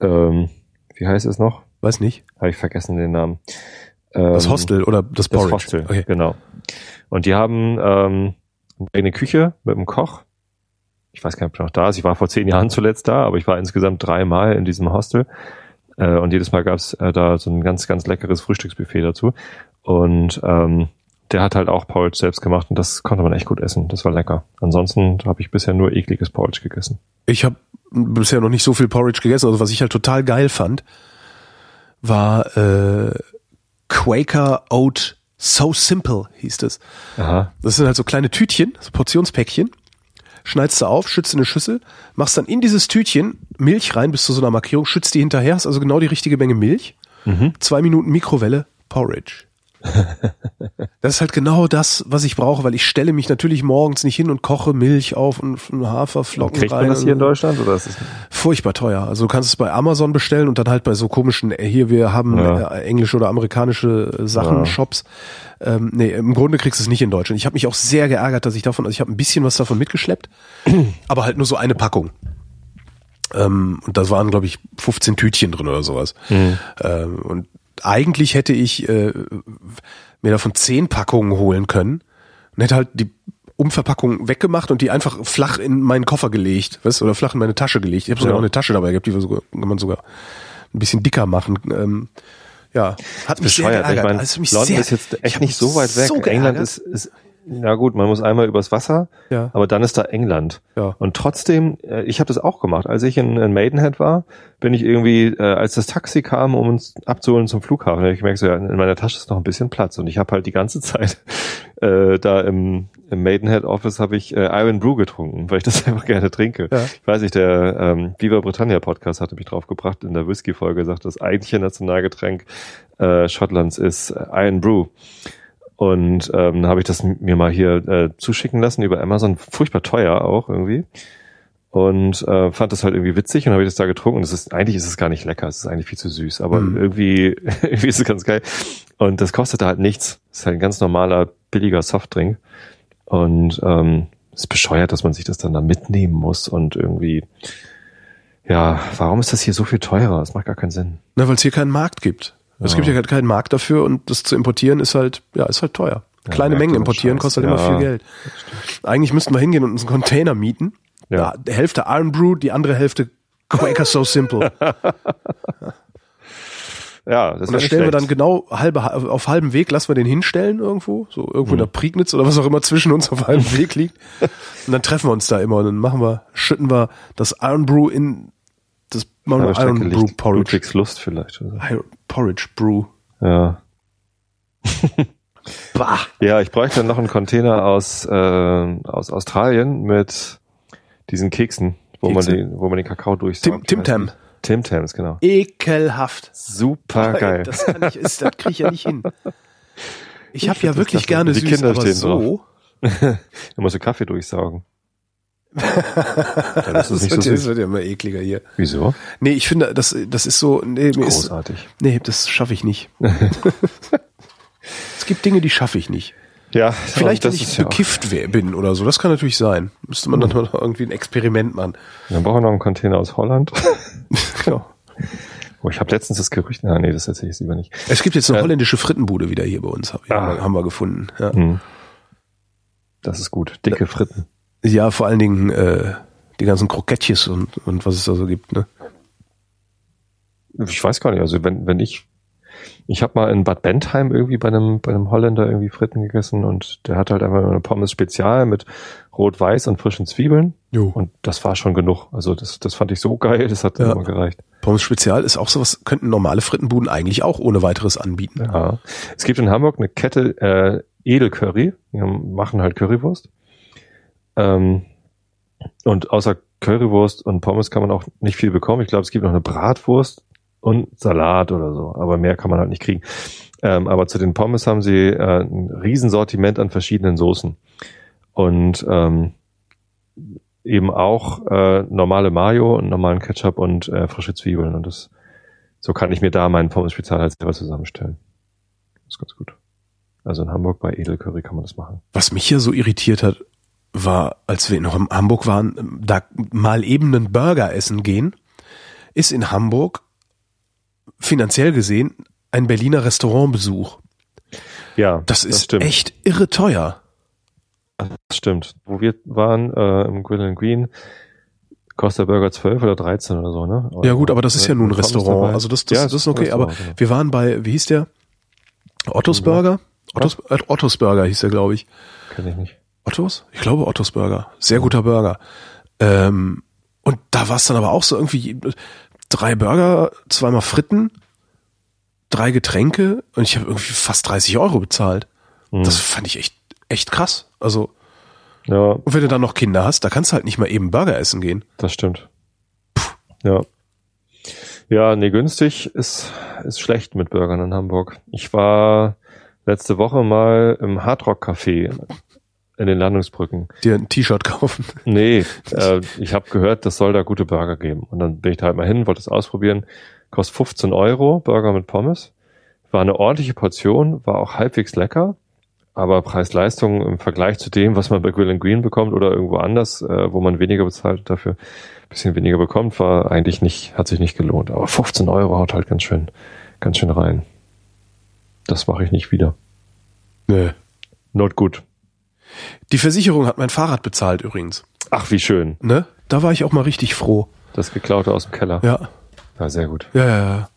Ähm, wie heißt es noch?
Weiß nicht.
Habe ich vergessen den Namen.
Das
Ähm,
Hostel oder das
Das
Porridge.
Hostel,
Okay.
genau. Und die haben ähm, eine Küche mit einem Koch. Ich weiß gar nicht, ob er noch da ist. Ich war vor zehn Jahren zuletzt da, aber ich war insgesamt dreimal in diesem Hostel. Äh, und jedes Mal gab's äh, da so ein ganz, ganz leckeres Frühstücksbuffet dazu. Und ähm, der hat halt auch Porridge selbst gemacht und das konnte man echt gut essen. Das war lecker. Ansonsten habe ich bisher nur ekliges Porridge gegessen.
Ich habe bisher noch nicht so viel Porridge gegessen. Also was ich halt total geil fand, war äh, Quaker Oat So Simple hieß das.
Aha.
Das sind halt so kleine Tütchen, so Portionspäckchen. Schneidest du auf, schützt in eine Schüssel, machst dann in dieses Tütchen Milch rein bis zu so einer Markierung, schützt die hinterher, hast also genau die richtige Menge Milch. Zwei Minuten Mikrowelle, Porridge. Das ist halt genau das, was ich brauche, weil ich stelle mich natürlich morgens nicht hin und koche Milch auf und Haferflocken
Kriegt
rein.
man das hier in Deutschland oder ist es
Furchtbar teuer. Also du kannst es bei Amazon bestellen und dann halt bei so komischen, äh, hier wir haben
Ja.
äh, englische oder amerikanische äh, Sachen,
Ja.
Shops. Ähm, nee, im Grunde kriegst du es nicht in Deutschland. Ich habe mich auch sehr geärgert, dass ich davon, also ich habe ein bisschen was davon mitgeschleppt, aber halt nur so eine Packung. Ähm, und das waren, glaube ich, 15 Tütchen drin oder sowas.
Mhm.
Ähm, und eigentlich hätte ich äh, mir davon 10 Packungen holen können und hätte halt die Umverpackung weggemacht und die einfach flach in meinen Koffer gelegt, weißt du, oder flach in meine Tasche gelegt. Ich habe sogar
Ja.
auch eine Tasche dabei gehabt, die sogar, kann man sogar ein bisschen dicker machen. Ähm, ja, hat mich sehr
bescheuert.
geärgert.
Ich meine,
Also mich
London
sehr-
ist jetzt echt nicht so weit weg.
so
England ist, ist, ja gut, man muss einmal übers Wasser,
Ja.
aber dann ist da England.
Ja.
Und trotzdem, äh, ich habe das auch gemacht. Als ich in, in Maidenhead war, bin ich irgendwie, äh, als das Taxi kam, um uns abzuholen zum Flughafen, habe ich gemerkt, so, ja, in meiner Tasche ist noch ein bisschen Platz. Und ich habe halt die ganze Zeit äh, da im, im Maidenhead Office habe ich äh, Iron Brew getrunken, weil ich das einfach gerne trinke.
Ja.
Ich weiß nicht, der ähm, Viva Britannia Podcast hatte mich drauf gebracht, in der Whisky-Folge sagt, das eigentliche Nationalgetränk äh, Schottlands ist äh, Iron Brew. Und ähm, dann habe ich das mir mal hier äh, zuschicken lassen über Amazon, furchtbar teuer auch irgendwie. Und äh, fand das halt irgendwie witzig und habe ich das da getrunken. Und es ist eigentlich ist es gar nicht lecker, es ist eigentlich viel zu süß, aber
Mhm.
irgendwie, irgendwie ist es ganz geil. Und das kostet halt nichts. Es ist halt ein ganz normaler, billiger Softdrink. Und ähm, es ist bescheuert, dass man sich das dann da mitnehmen muss und irgendwie, ja, warum ist das hier so viel teurer? Das macht gar keinen Sinn.
Na, weil es hier keinen Markt gibt. Es
Ja.
gibt ja keinen Markt dafür und das zu importieren ist halt, ja, ist halt teuer. Kleine Mengen importieren
scheiße.
kostet halt immer
Ja.
viel Geld. Eigentlich müssten wir hingehen und uns einen Container mieten.
Ja.
Die Hälfte Iron Brew, die andere Hälfte Quaker So Simple.
Ja, das
Und das stellen wir dann genau halbe, auf halbem Weg, lassen wir den hinstellen irgendwo, so irgendwo in der Prignitz oder was auch immer zwischen uns auf halbem Weg liegt. Und dann treffen wir uns da immer und dann machen wir, schütten wir das Iron Brew in das machen wir Iron Brew Porridge.
Ludwigs Lust vielleicht. Oder?
Iron Porridge Brew.
Ja.
Bah.
Ja, ich bräuchte dann noch einen Container aus, äh, aus Australien mit diesen Keksen, wo man
Kekse?
den, wo man den Kakao durchsaugt.
Tim, Tim Tam.
Tim Tams, genau.
Ekelhaft.
Super geil.
Das kann ich, ist, das kriege ich ja nicht hin. Ich habe
find
ja
das
wirklich gerne
Die
süß,
Kinder
aber so.
Da musst du Kaffee durchsaugen. Dann ist so
wird, ja- das wird ja immer ekliger hier.
Wieso?
Nee, ich finde, das, das ist so, nee, mir ist,
Großartig.
nee, das schaffe ich nicht. es gibt Dinge, die schaffe ich nicht.
Ja,
Vielleicht, wenn ich
ja
bekifft wär- bin oder so, das kann natürlich sein. Müsste man dann mal irgendwie ein Experiment machen.
Dann brauchen wir noch einen Container aus Holland.
Ja.
Oh, ich habe letztens das Gerücht, ah, nee, das erzähle ich lieber nicht.
Es gibt jetzt eine
Ja.
holländische Frittenbude wieder hier bei uns, hab-
Ah.
haben wir gefunden. Ja.
Hm. Das ist gut. Dicke Fritten.
Ja, vor allen Dingen äh, die ganzen Krokettches und, und was es da so gibt. Ne?
Ich weiß gar nicht, also wenn, wenn ich, ich habe mal in Bad Bentheim irgendwie bei einem, bei einem Holländer irgendwie Fritten gegessen und der hat halt einfach eine Pommes Spezial mit Rot-Weiß und frischen Zwiebeln
Jo.
und das war schon genug. Also das, das fand ich so geil, das hat
Ja.
immer gereicht.
Pommes Spezial ist auch sowas, könnten normale Frittenbuden eigentlich auch ohne weiteres anbieten.
Ja. Es gibt in Hamburg eine Kette äh, Edelcurry, die machen halt Currywurst. Ähm, und außer Currywurst und Pommes kann man auch nicht viel bekommen. Ich glaube, es gibt noch eine Bratwurst und Salat oder so, aber mehr kann man halt nicht kriegen. Ähm, aber zu den Pommes haben sie äh, ein Riesensortiment an verschiedenen Soßen. Und ähm, eben auch äh, normale Mayo und normalen Ketchup und äh, frische Zwiebeln. Und das so kann ich mir da meinen Pommes-Spezial halt selber zusammenstellen. Das ist ganz gut. Also in Hamburg bei Edelcurry kann man das machen.
Was mich hier so irritiert hat, war, als wir in Ham- Hamburg waren, da mal eben einen Burger essen gehen, ist in Hamburg finanziell gesehen ein Berliner Restaurantbesuch.
Ja,
Das ist
stimmt.
echt irre teuer.
Das stimmt. Wo wir waren, äh, im Grill and Green, kostet der Burger 12 oder 13 oder so, ne?
Ja gut, aber das ist ja nun ein Restaurant.
dabei.
Also das, das,
Ja,
das ist okay. Aber
genau.
wir waren bei, wie hieß der? Ottos Burger? Ottos, äh, Ottos Burger hieß der, glaube ich.
Kenn ich nicht.
Ottos? Ich glaube Ottos Burger. Sehr guter Burger. Ähm, und da war es dann aber auch so irgendwie drei Burger, zweimal Fritten, drei Getränke und ich habe irgendwie fast 30 Euro bezahlt.
Mhm.
Das fand ich echt, echt krass. Also,
Ja,
und wenn du dann noch Kinder hast, da kannst du halt nicht mal eben Burger essen gehen.
das stimmt. Ja. Ja, nee, günstig ist, ist schlecht mit Burgern in Hamburg. Ich war letzte Woche mal im Hardrock Café in den Landungsbrücken.
Dir ein T-Shirt kaufen.
Nee, äh, ich habe gehört, das soll da gute Burger geben. Und dann bin ich da halt mal hin, wollte es ausprobieren. Kostet 15 Euro, Burger mit Pommes. War eine ordentliche Portion, war auch halbwegs lecker. Aber Preis-Leistung im Vergleich zu dem, was man bei Grill Green bekommt oder irgendwo anders, äh, wo man weniger bezahlt dafür ein bisschen weniger bekommt, war eigentlich nicht, hat sich nicht gelohnt. Aber 15 Euro haut halt ganz schön, ganz schön rein. Das mache ich nicht wieder.
Nö.
Not gut.
Die Versicherung hat mein Fahrrad bezahlt übrigens.
Ach, wie schön.
Ne? Da war ich auch mal richtig froh.
Das Geklaute aus dem Keller.
Ja.
ja sehr gut.
Ja, ja, ja.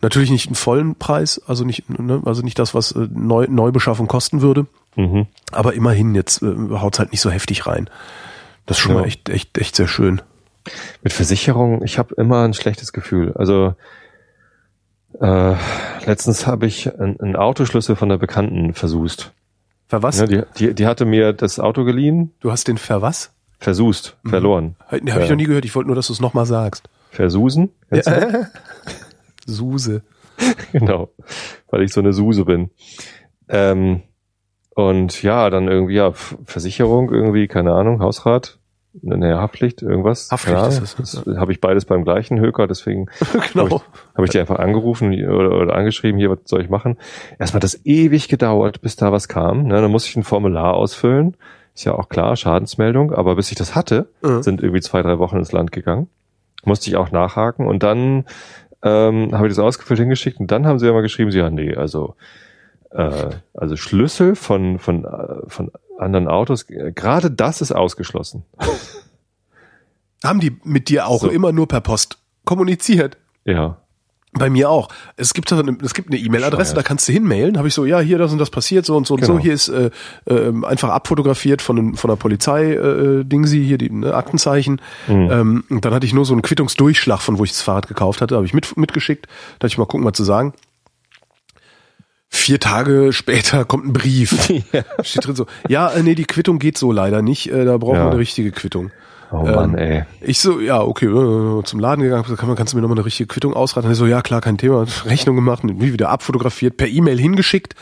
Natürlich nicht einen vollen Preis, also nicht, ne, also nicht das, was äh, Neu Neubeschaffung kosten würde.
Mhm.
Aber immerhin, jetzt äh, haut's halt nicht so heftig rein. Das ist schon
Ja.
mal echt, echt, echt sehr schön.
Mit Versicherung, ich habe immer ein schlechtes Gefühl. Also äh, letztens habe ich einen, Autoschlüssel von der Bekannten versust.
Ver was?
Ja, die, die, die hatte mir das Auto geliehen,
du hast den ver was?
versust,
Mhm.
verloren.
Habe ich
Ja.
noch nie gehört, ich wollte nur, dass du es nochmal sagst.
Versusen? Das?
Suse.
genau, weil ich so eine Suse bin. Ähm, und ja, dann irgendwie, ja, Versicherung irgendwie, keine Ahnung, Hausrat, ne, Haftpflicht, irgendwas.
Haftpflicht
Keine
ist es,
Das habe ich beides beim gleichen Höker, deswegen
genau.
Habe ich, hab ich die einfach angerufen oder, oder angeschrieben, hier, was soll ich machen? Erstmal hat das ewig gedauert, bis da was kam. Ne? Dann musste ich ein Formular ausfüllen. Ist ja auch klar, Schadensmeldung. Aber bis ich das hatte,
Mhm.
sind irgendwie zwei, drei Wochen ins Land gegangen. Musste ich auch nachhaken. Und dann ähm, habe ich das ausgefüllt hingeschickt. Und dann haben sie ja mal geschrieben, sie ja, nee, also äh, also Schlüssel von, von, äh, von anderen Autos, gerade das ist ausgeschlossen.
Haben die mit dir auch
So.
immer nur per Post kommuniziert?
Ja.
Bei mir auch. Es gibt da eine, es gibt eine E-Mail-Adresse, da kannst du hinmailen. Habe ich so, ja, hier, das und das passiert, so und so und so.
Genau.
Hier ist äh, äh, einfach abfotografiert von, von der Polizei, äh, Dingsi, hier die ne, Aktenzeichen.
Mhm.
Ähm, und dann hatte ich nur so einen Quittungsdurchschlag, von wo ich das Fahrrad gekauft hatte, habe ich mit, mitgeschickt. Da hatte ich mal gucken, was zu sagen. Vier Tage später kommt ein Brief.
ja.
Steht drin so, ja, äh, nee, die Quittung geht so leider nicht. Äh, da brauchen
Ja.
wir eine richtige Quittung.
Oh Mann,
Ähm,
ey.
Ich so, ja, okay, äh, zum Laden gegangen, kann man, kannst du mir nochmal eine richtige Quittung ausraten? Er so, ja, klar, kein Thema. Rechnung gemacht, wie wieder abfotografiert, per E-Mail hingeschickt.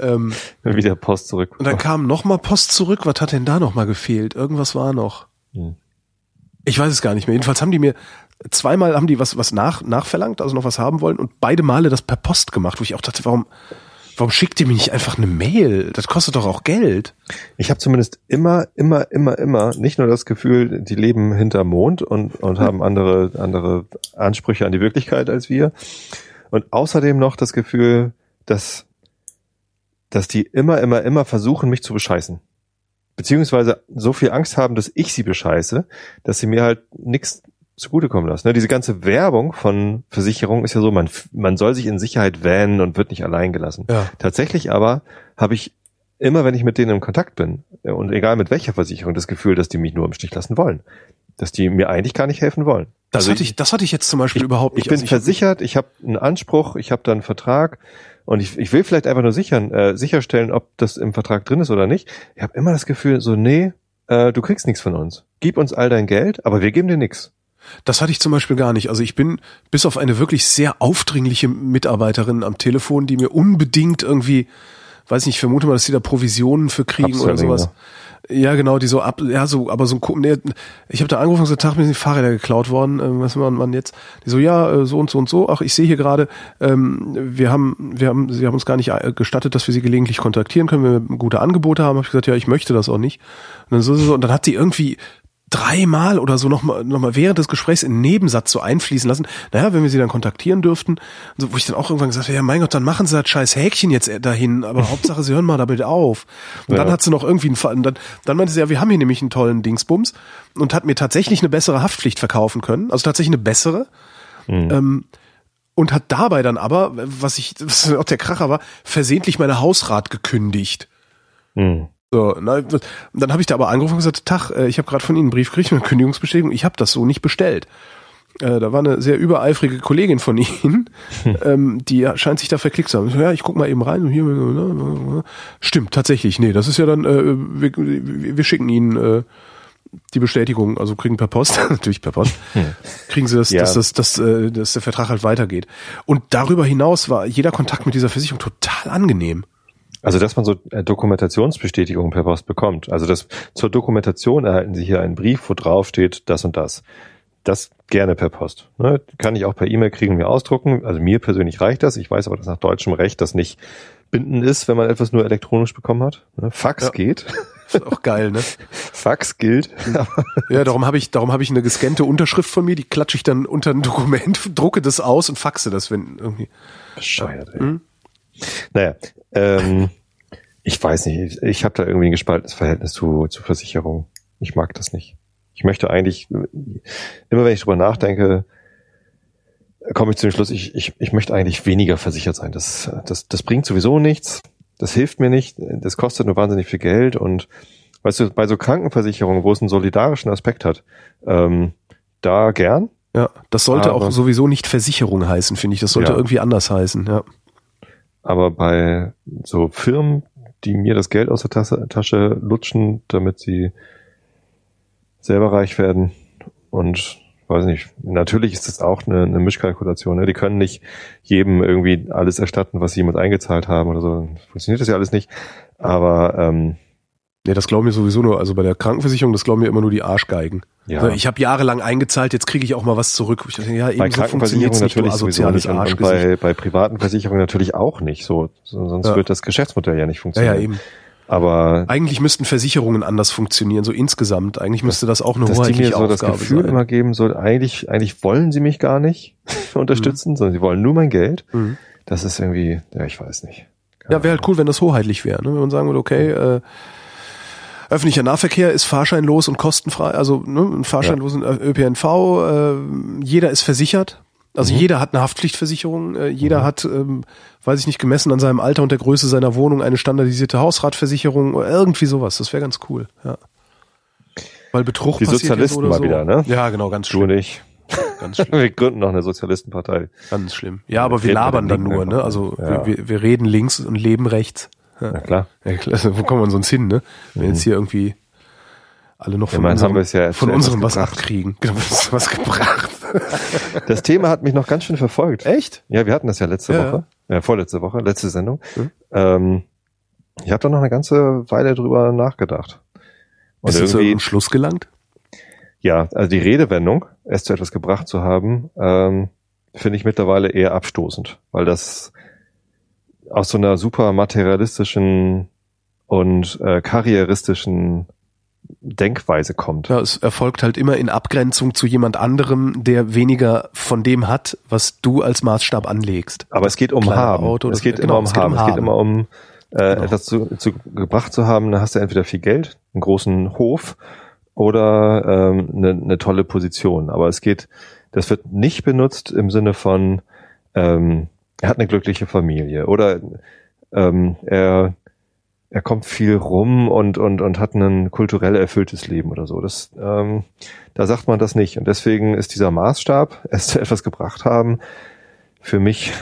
Ähm,
Wieder Post zurück.
und dann kam nochmal Post zurück. Was hat denn da nochmal gefehlt? Irgendwas war noch.
Hm.
Ich weiß es gar nicht mehr. Jedenfalls haben die mir zweimal haben die was, was nach, nachverlangt, also noch was haben wollen und beide Male das per Post gemacht, wo ich auch dachte, warum, warum schickt ihr mir nicht einfach eine Mail? Das kostet doch auch Geld.
Ich habe zumindest immer, immer, immer, immer nicht nur das Gefühl, die leben hinter Mond und, und haben andere, andere Ansprüche an die Wirklichkeit als wir. Und außerdem noch das Gefühl, dass, dass die immer, immer, immer versuchen, mich zu bescheißen. Beziehungsweise so viel Angst haben, dass ich sie bescheiße, dass sie mir halt nichts zugutekommen lassen. Ne? Diese ganze Werbung von Versicherungen ist ja so, man, man soll sich in Sicherheit wähnen und wird nicht allein gelassen.
Ja.
Tatsächlich aber habe ich immer, wenn ich mit denen im Kontakt bin, äh, und egal mit welcher Versicherung, das Gefühl, dass die mich nur im Stich lassen wollen. Dass die mir eigentlich gar nicht helfen wollen.
Das
Also
hatte ich, das hatte ich jetzt zum Beispiel überhaupt nicht.
Ich bin
Also
versichert, ich habe einen Anspruch, ich habe da einen Vertrag und ich, ich will vielleicht einfach nur sichern, äh, sicherstellen, ob das im Vertrag drin ist oder nicht. Ich habe immer das Gefühl, so, nee, äh, du kriegst nichts von uns. Gib uns all dein Geld, aber wir geben dir nichts.
Das hatte ich zum Beispiel gar nicht. Also ich bin bis auf eine wirklich sehr aufdringliche Mitarbeiterin am Telefon, die mir unbedingt irgendwie, weiß nicht, ich vermute mal, dass die da Provisionen für kriegen oder
Upselling,
sowas. Ja, genau, die so ab, ja, so, aber so ein, nee, ich habe da angerufen und gesagt, Tag, mir sind die Fahrräder geklaut worden, ähm, was machen man jetzt? Die so, ja, äh, so und so und so, ach, ich sehe hier gerade, ähm, wir haben, wir haben, sie haben uns gar nicht äh, gestattet, dass wir sie gelegentlich kontaktieren können, wenn wir gute Angebote haben. Hab ich gesagt, ja, ich möchte das auch nicht. Und dann so, so, so, und dann hat sie irgendwie dreimal oder so nochmal noch mal während des Gesprächs in Nebensatz so einfließen lassen. Naja, wenn wir sie dann kontaktieren dürften, so, wo ich dann auch irgendwann gesagt habe, ja mein Gott, dann machen sie das scheiß Häkchen jetzt dahin, aber Hauptsache sie hören mal damit auf. Und ja. dann hat sie noch irgendwie einen Fall, dann, dann meinte sie, ja, wir haben hier nämlich einen tollen Dingsbums und hat mir tatsächlich eine bessere Haftpflicht verkaufen können, also tatsächlich eine bessere. Mhm. Ähm, und hat dabei dann aber, was ich, was auch der Kracher war, versehentlich meine Hausrat gekündigt. Mhm. So, na, dann habe ich da aber angerufen und gesagt, Tag, äh, ich habe gerade von Ihnen einen Brief gekriegt, eine Kündigungsbestätigung, ich habe das so nicht bestellt. Äh, da war eine sehr übereifrige Kollegin von Ihnen, hm. ähm, die scheint sich da verklickt zu haben. Ja, ich guck mal eben rein. Hier, stimmt, tatsächlich. Nee, das ist ja dann, äh, wir, wir schicken Ihnen äh, die Bestätigung, also kriegen per Post, natürlich per Post, kriegen sie das, ja. dass, dass, dass, dass der Vertrag halt weitergeht. Und darüber hinaus war jeder Kontakt mit dieser Versicherung total angenehm.
Also, dass man so äh, Dokumentationsbestätigungen per Post bekommt. Also, das, zur Dokumentation erhalten Sie hier einen Brief, wo drauf steht, das und das. Das gerne per Post. Ne? Kann ich auch per E-Mail kriegen, mir ausdrucken. Also mir persönlich reicht das. Ich weiß aber, dass nach deutschem Recht das nicht bindend ist, wenn man etwas nur elektronisch bekommen hat. Ne? Fax ja. geht.
Ist auch geil, ne?
Fax gilt.
ja, darum habe ich, darum habe ich eine gescannte Unterschrift von mir, die klatsche ich dann unter ein Dokument, drucke das aus und faxe das, wenn irgendwie.
Bescheuert, ey. Hm? Naja, ähm, ich weiß nicht, ich, habe da irgendwie ein gespaltenes Verhältnis zu, zu Versicherung. Ich mag das nicht. Ich möchte eigentlich, immer wenn ich drüber nachdenke, komme ich zu dem Schluss, ich, ich, ich möchte eigentlich weniger versichert sein. Das, das, das bringt sowieso nichts. Das hilft mir nicht. Das kostet nur wahnsinnig viel Geld. Und weißt du, bei so Krankenversicherungen, wo es einen solidarischen Aspekt hat, ähm, da gern.
Ja, das sollte aber, auch sowieso nicht Versicherung heißen, finde ich. Das sollte ja. irgendwie anders heißen, ja.
Aber bei so Firmen, die mir das Geld aus der Tasche, Tasche lutschen, damit sie selber reich werden und weiß nicht, natürlich ist das auch eine, eine Mischkalkulation. Ne? Die können nicht jedem irgendwie alles erstatten, was sie jemand eingezahlt haben oder so. Funktioniert das ja alles nicht. Aber ähm,
ja, das glauben mir sowieso nur, also bei der Krankenversicherung, das glauben mir immer nur die Arschgeigen. Ja. Also ich habe jahrelang eingezahlt, jetzt kriege ich auch mal was zurück. Ich
denke, ja, eben bei so Krankenversicherung natürlich sowieso nicht und, und bei, bei privaten Versicherungen natürlich auch nicht. So, sonst ja. wird das Geschäftsmodell ja nicht funktionieren. Ja, ja, eben. Aber
eigentlich müssten Versicherungen anders funktionieren, so insgesamt. Eigentlich müsste das auch eine
dass hoheitliche die mir so das Gefühl sein. immer geben soll, eigentlich, eigentlich wollen sie mich gar nicht unterstützen, mhm. sondern sie wollen nur mein Geld. Mhm. Das ist irgendwie, ja, ich weiß nicht.
Keine ja, wäre halt cool, wenn das hoheitlich wäre. Ne? Wenn man sagen würde, okay, äh, Öffentlicher Nahverkehr ist fahrscheinlos und kostenfrei, also ne, ein fahrscheinlosen ja. ÖPNV, äh, jeder ist versichert. Also mhm. jeder hat eine Haftpflichtversicherung, äh, jeder mhm. hat, ähm, weiß ich nicht, gemessen an seinem Alter und der Größe seiner Wohnung eine standardisierte Hausratversicherung oder irgendwie sowas. Das wäre ganz cool, ja. Weil Betrug
Die Sozialisten mal so. wieder, ne?
Ja, genau, ganz schlimm.
Du nicht. Ganz schlimm. wir gründen noch eine Sozialistenpartei.
Ganz schlimm. Ja, aber wir labern dann nur, ne? Also ja. wir, wir reden links und leben rechts.
Ja, Na klar.
Ja, klar. Also, wo kommen wir sonst hin, ne? Wenn mhm. jetzt hier irgendwie alle noch von, ja, unserem, ja von unserem was abkriegen. Genau, was gebracht.
Das Thema hat mich noch ganz schön verfolgt.
Echt?
Ja, wir hatten das ja letzte ja. Woche, ja, vorletzte Woche, letzte Sendung. Mhm. Ähm, ich habe da noch eine ganze Weile drüber nachgedacht.
Und Ist irgendwie zum Schluss gelangt?
Ja, also die Redewendung, es zu etwas gebracht zu haben, ähm, finde ich mittlerweile eher abstoßend, weil das aus so einer super materialistischen und äh, karrieristischen Denkweise kommt.
Ja, es erfolgt halt immer in Abgrenzung zu jemand anderem, der weniger von dem hat, was du als Maßstab anlegst.
Aber es geht um Haben. Auto, es, geht genau, um es um Haben. Es geht immer um äh, genau. etwas zu, zu gebracht zu haben. Da hast du entweder viel Geld, einen großen Hof oder ähm, eine, eine tolle Position. Aber es geht, das wird nicht benutzt im Sinne von ähm, er hat eine glückliche Familie oder ähm, er er kommt viel rum und und und hat ein kulturell erfülltes Leben oder so. Das ähm, da sagt man das nicht und deswegen ist dieser Maßstab, es zu etwas gebracht haben, für mich,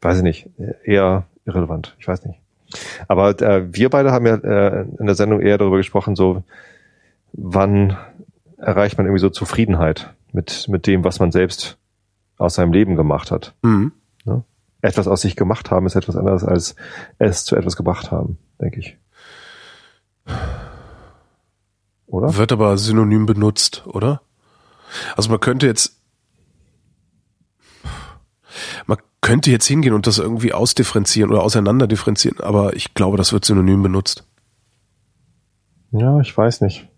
weiß ich nicht, eher irrelevant. Ich weiß nicht. Aber äh, wir beide haben ja äh, in der Sendung eher darüber gesprochen, so wann erreicht man irgendwie so Zufriedenheit mit mit dem, was man selbst aus seinem Leben gemacht hat. Mhm. Ne? Etwas aus sich gemacht haben ist etwas anderes als es zu etwas gebracht haben, denke ich.
Oder? Wird aber synonym benutzt, oder? Also man könnte jetzt man könnte jetzt hingehen und das irgendwie ausdifferenzieren oder auseinanderdifferenzieren, aber ich glaube, das wird synonym benutzt.
Ja, ich weiß nicht.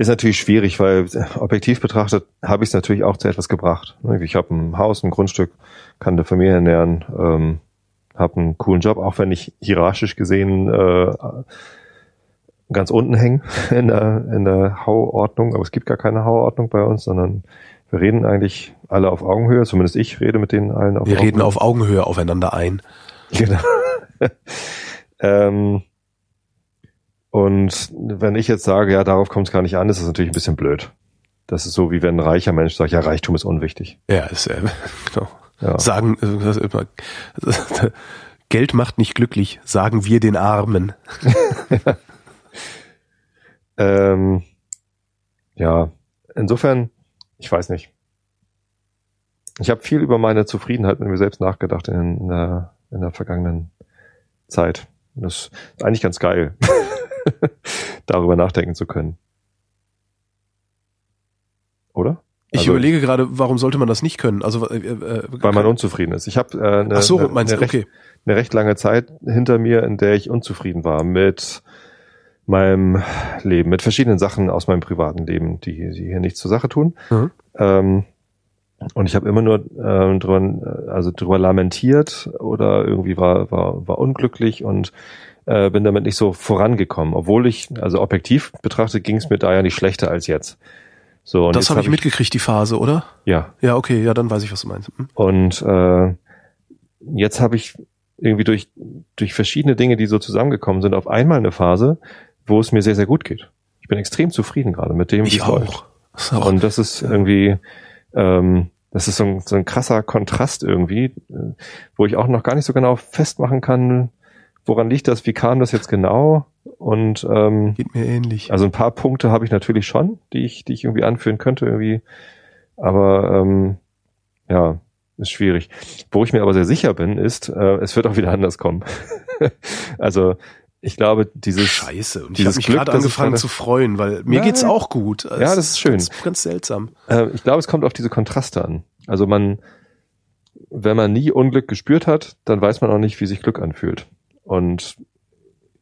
Ist natürlich schwierig, weil objektiv betrachtet habe ich es natürlich auch zu etwas gebracht. Ich habe ein Haus, ein Grundstück, kann der Familie ernähren, ähm, habe einen coolen Job, auch wenn ich hierarchisch gesehen äh, ganz unten hänge in der, in der Hauordnung, aber es gibt gar keine Hauordnung bei uns, sondern wir reden eigentlich alle auf Augenhöhe, zumindest ich rede mit denen allen
auf wir Augenhöhe. Wir reden auf Augenhöhe aufeinander ein. Genau.
ähm, und wenn ich jetzt sage, ja, darauf kommt es gar nicht an, ist das natürlich ein bisschen blöd. Das ist so, wie wenn ein reicher Mensch sagt, ja, Reichtum ist unwichtig.
Ja, ist äh, genau. Ja. Sagen, äh, immer, Geld macht nicht glücklich, sagen wir den Armen.
ähm, ja, insofern, ich weiß nicht. Ich habe viel über meine Zufriedenheit mit mir selbst nachgedacht in, in, der, in der vergangenen Zeit. Das ist eigentlich ganz geil. darüber nachdenken zu können. Oder?
Ich also, überlege gerade, warum sollte man das nicht können? Also äh,
äh, weil man unzufrieden ist. Ich habe äh,
eine, so, eine, eine,
recht, eine recht lange Zeit hinter mir, in der ich unzufrieden war mit meinem Leben, mit verschiedenen Sachen aus meinem privaten Leben, die, die hier nichts zur Sache tun. Mhm. Ähm, und ich habe immer nur äh, drüber, also drüber lamentiert oder irgendwie war, war, war unglücklich und äh, bin damit nicht so vorangekommen, obwohl ich, also objektiv betrachtet, ging es mir da ja nicht schlechter als jetzt.
So, und das habe hab ich mitgekriegt, die Phase, oder?
Ja.
Ja, okay, ja, dann weiß ich, was du meinst. Hm.
Und äh, jetzt habe ich irgendwie durch, durch verschiedene Dinge, die so zusammengekommen sind, auf einmal eine Phase, wo es mir sehr, sehr gut geht. Ich bin extrem zufrieden gerade mit dem,
wie es läuft.
Auch. Und das ist irgendwie, ähm, das ist so ein, so ein krasser Kontrast irgendwie, äh, wo ich auch noch gar nicht so genau festmachen kann, Woran liegt das? Wie kam das jetzt genau? Und ähm,
geht mir ähnlich.
Also ein paar Punkte habe ich natürlich schon, die ich, die ich irgendwie anführen könnte irgendwie. Aber ähm, ja, ist schwierig. Wo ich mir aber sehr sicher bin, ist, äh, es wird auch wieder anders kommen. also ich glaube, dieses
Scheiße. Und ich habe mich gerade angefangen zu freuen, weil mir Nein. geht's auch gut.
Es ja, das ist schön.
Ganz, ganz seltsam.
Äh, ich glaube, es kommt auf diese Kontraste an. Also man, wenn man nie Unglück gespürt hat, dann weiß man auch nicht, wie sich Glück anfühlt. Und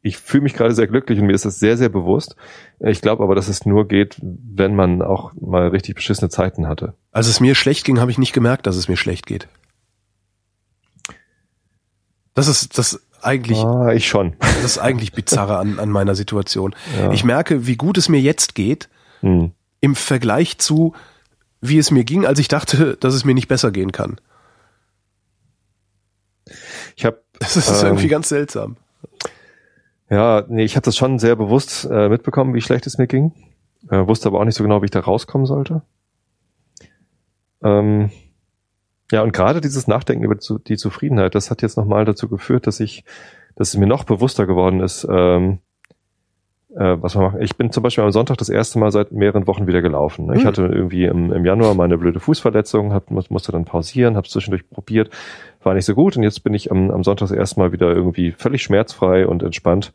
ich fühle mich gerade sehr glücklich und mir ist das sehr, sehr bewusst. Ich glaube aber, dass es nur geht, wenn man auch mal richtig beschissene Zeiten hatte.
Als es mir schlecht ging, habe ich nicht gemerkt, dass es mir schlecht geht. Das ist das eigentlich.
Ah, ich schon.
Das ist eigentlich bizarre an, an meiner Situation. Ja. Ich merke, wie gut es mir jetzt geht, hm. im Vergleich zu, wie es mir ging, als ich dachte, dass es mir nicht besser gehen kann.
Ich habe
das ist ähm, irgendwie ganz seltsam.
Ja, nee, ich habe das schon sehr bewusst äh, mitbekommen, wie schlecht es mir ging. Äh, wusste aber auch nicht so genau, wie ich da rauskommen sollte. Ähm, ja, und gerade dieses Nachdenken über die Zufriedenheit, das hat jetzt nochmal dazu geführt, dass ich, dass es mir noch bewusster geworden ist, ähm, äh, was man macht. Ich bin zum Beispiel am Sonntag das erste Mal seit mehreren Wochen wieder gelaufen. Ne? Ich hm. hatte irgendwie im, im Januar meine blöde Fußverletzung, hab, musste dann pausieren, habe zwischendurch probiert, war nicht so gut und jetzt bin ich am, am Sonntag das erste Mal wieder irgendwie völlig schmerzfrei und entspannt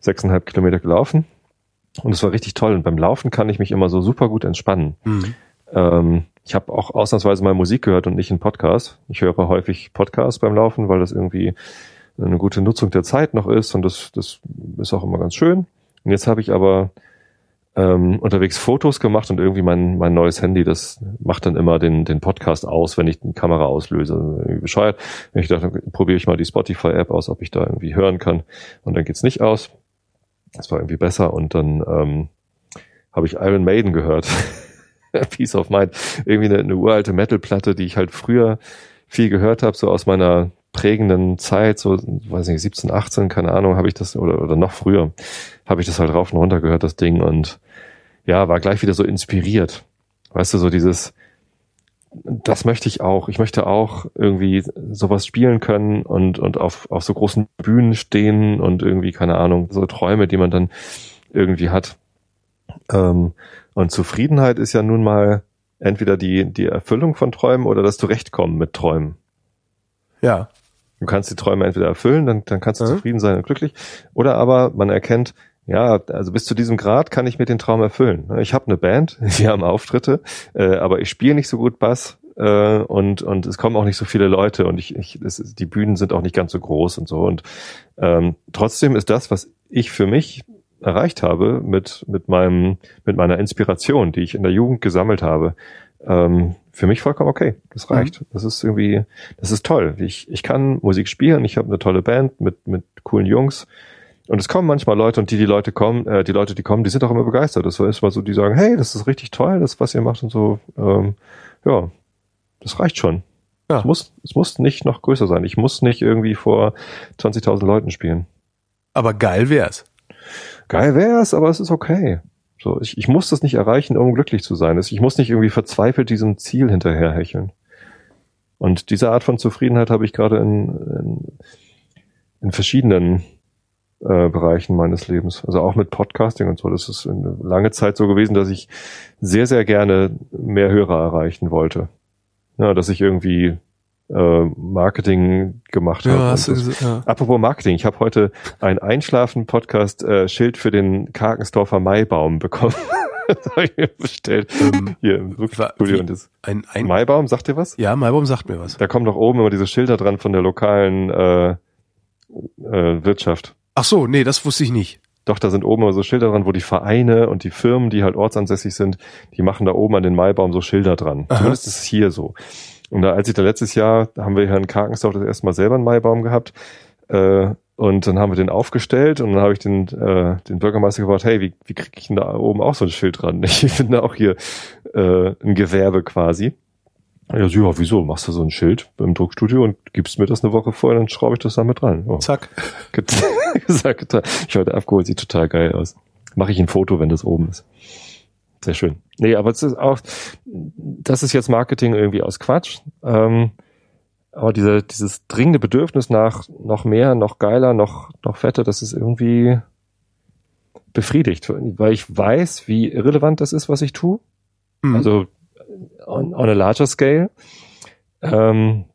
sechseinhalb Kilometer gelaufen. Und es war richtig toll. Und beim Laufen kann ich mich immer so super gut entspannen. Mhm. Ähm, ich habe auch ausnahmsweise mal Musik gehört und nicht einen Podcast. Ich höre häufig Podcasts beim Laufen, weil das irgendwie eine gute Nutzung der Zeit noch ist und das, das ist auch immer ganz schön. Und jetzt habe ich aber ähm, unterwegs Fotos gemacht und irgendwie mein, mein neues Handy, das macht dann immer den, den Podcast aus, wenn ich die Kamera auslöse. Irgendwie bescheuert. Ich dachte, probiere ich mal die Spotify-App aus, ob ich da irgendwie hören kann. Und dann geht's nicht aus. Das war irgendwie besser. Und dann ähm, habe ich Iron Maiden gehört. Peace of Mind. Irgendwie eine, eine uralte Metal-Platte, die ich halt früher viel gehört habe, so aus meiner prägenden Zeit, so, weiß nicht, 17, 18, keine Ahnung, habe ich das, oder, oder noch früher, habe ich das halt rauf und runter gehört, das Ding, und ja, war gleich wieder so inspiriert. Weißt du, so dieses, das möchte ich auch. Ich möchte auch irgendwie sowas spielen können und, und auf, auf so großen Bühnen stehen und irgendwie, keine Ahnung, so Träume, die man dann irgendwie hat. Ähm, und Zufriedenheit ist ja nun mal entweder die, die Erfüllung von Träumen oder das Zurechtkommen mit Träumen.
Ja.
Du kannst die Träume entweder erfüllen, dann, dann kannst du mhm. zufrieden sein und glücklich. Oder aber man erkennt, ja, also bis zu diesem Grad kann ich mir den Traum erfüllen. Ich habe eine Band, wir haben Auftritte, äh, aber ich spiele nicht so gut Bass äh, und und es kommen auch nicht so viele Leute und ich, ich es, die Bühnen sind auch nicht ganz so groß und so und ähm, trotzdem ist das, was ich für mich erreicht habe mit, mit meinem, mit meiner Inspiration, die ich in der Jugend gesammelt habe, ähm, für mich vollkommen okay. Das reicht. Mhm. Das ist irgendwie, das ist toll. Ich, ich kann Musik spielen, ich habe eine tolle Band mit, mit coolen Jungs. Und es kommen manchmal Leute und die, die Leute kommen, äh, die Leute, die kommen, die sind auch immer begeistert. Das ist mal so, die sagen, hey, das ist richtig toll, das, was ihr macht und so. Ähm, ja, das reicht schon. Ja. Es, muss, es muss nicht noch größer sein. Ich muss nicht irgendwie vor 20.000 Leuten spielen.
Aber geil wär's.
Geil wär's, aber es ist okay. So, ich, ich muss das nicht erreichen, um glücklich zu sein. Ich muss nicht irgendwie verzweifelt diesem Ziel hinterherhecheln. Und diese Art von Zufriedenheit habe ich gerade in, in, in verschiedenen äh, Bereichen meines Lebens. Also auch mit Podcasting und so. Das ist eine lange Zeit so gewesen, dass ich sehr, sehr gerne mehr Hörer erreichen wollte. Ja, dass ich irgendwie äh, Marketing gemacht ja, habe. Hast du, ja. Apropos Marketing, ich habe heute ein Einschlafen-Podcast-Schild äh, für den Karkensdorfer Maibaum bekommen. das habe ich mir bestellt. Ähm, Hier im Studio. Und das ein, ein Maibaum, sagt dir was?
Ja, Maibaum sagt mir was.
Da kommen doch oben immer diese Schilder dran von der lokalen äh, äh, Wirtschaft.
Ach so, nee, das wusste ich nicht.
Doch, da sind oben immer so Schilder dran, wo die Vereine und die Firmen, die halt ortsansässig sind, die machen da oben an den Maibaum so Schilder dran. Aha. Zumindest ist es hier so. Und da, als ich da letztes Jahr, da haben wir hier in Karkensdorf das erste Mal selber einen Maibaum gehabt. Äh, und dann haben wir den aufgestellt und dann habe ich den, äh, den Bürgermeister gefragt, hey, wie, wie kriege ich denn da oben auch so ein Schild dran? Ich finde auch hier äh, ein Gewerbe quasi. Ja, so, ja, wieso? Machst du so ein Schild im Druckstudio und gibst mir das eine Woche vorher, dann schraube ich das da mit rein.
Oh. Zack.
Gesagt, ich heute abgeholt, sieht total geil aus. Mache ich ein Foto, wenn das oben ist. Sehr schön. Nee, aber es ist auch, das ist jetzt Marketing irgendwie aus Quatsch. Ähm, aber diese, dieses dringende Bedürfnis nach noch mehr, noch geiler, noch, noch fetter, das ist irgendwie befriedigt, weil ich weiß, wie irrelevant das ist, was ich tue. Mhm. Also on, on a larger scale. Ähm,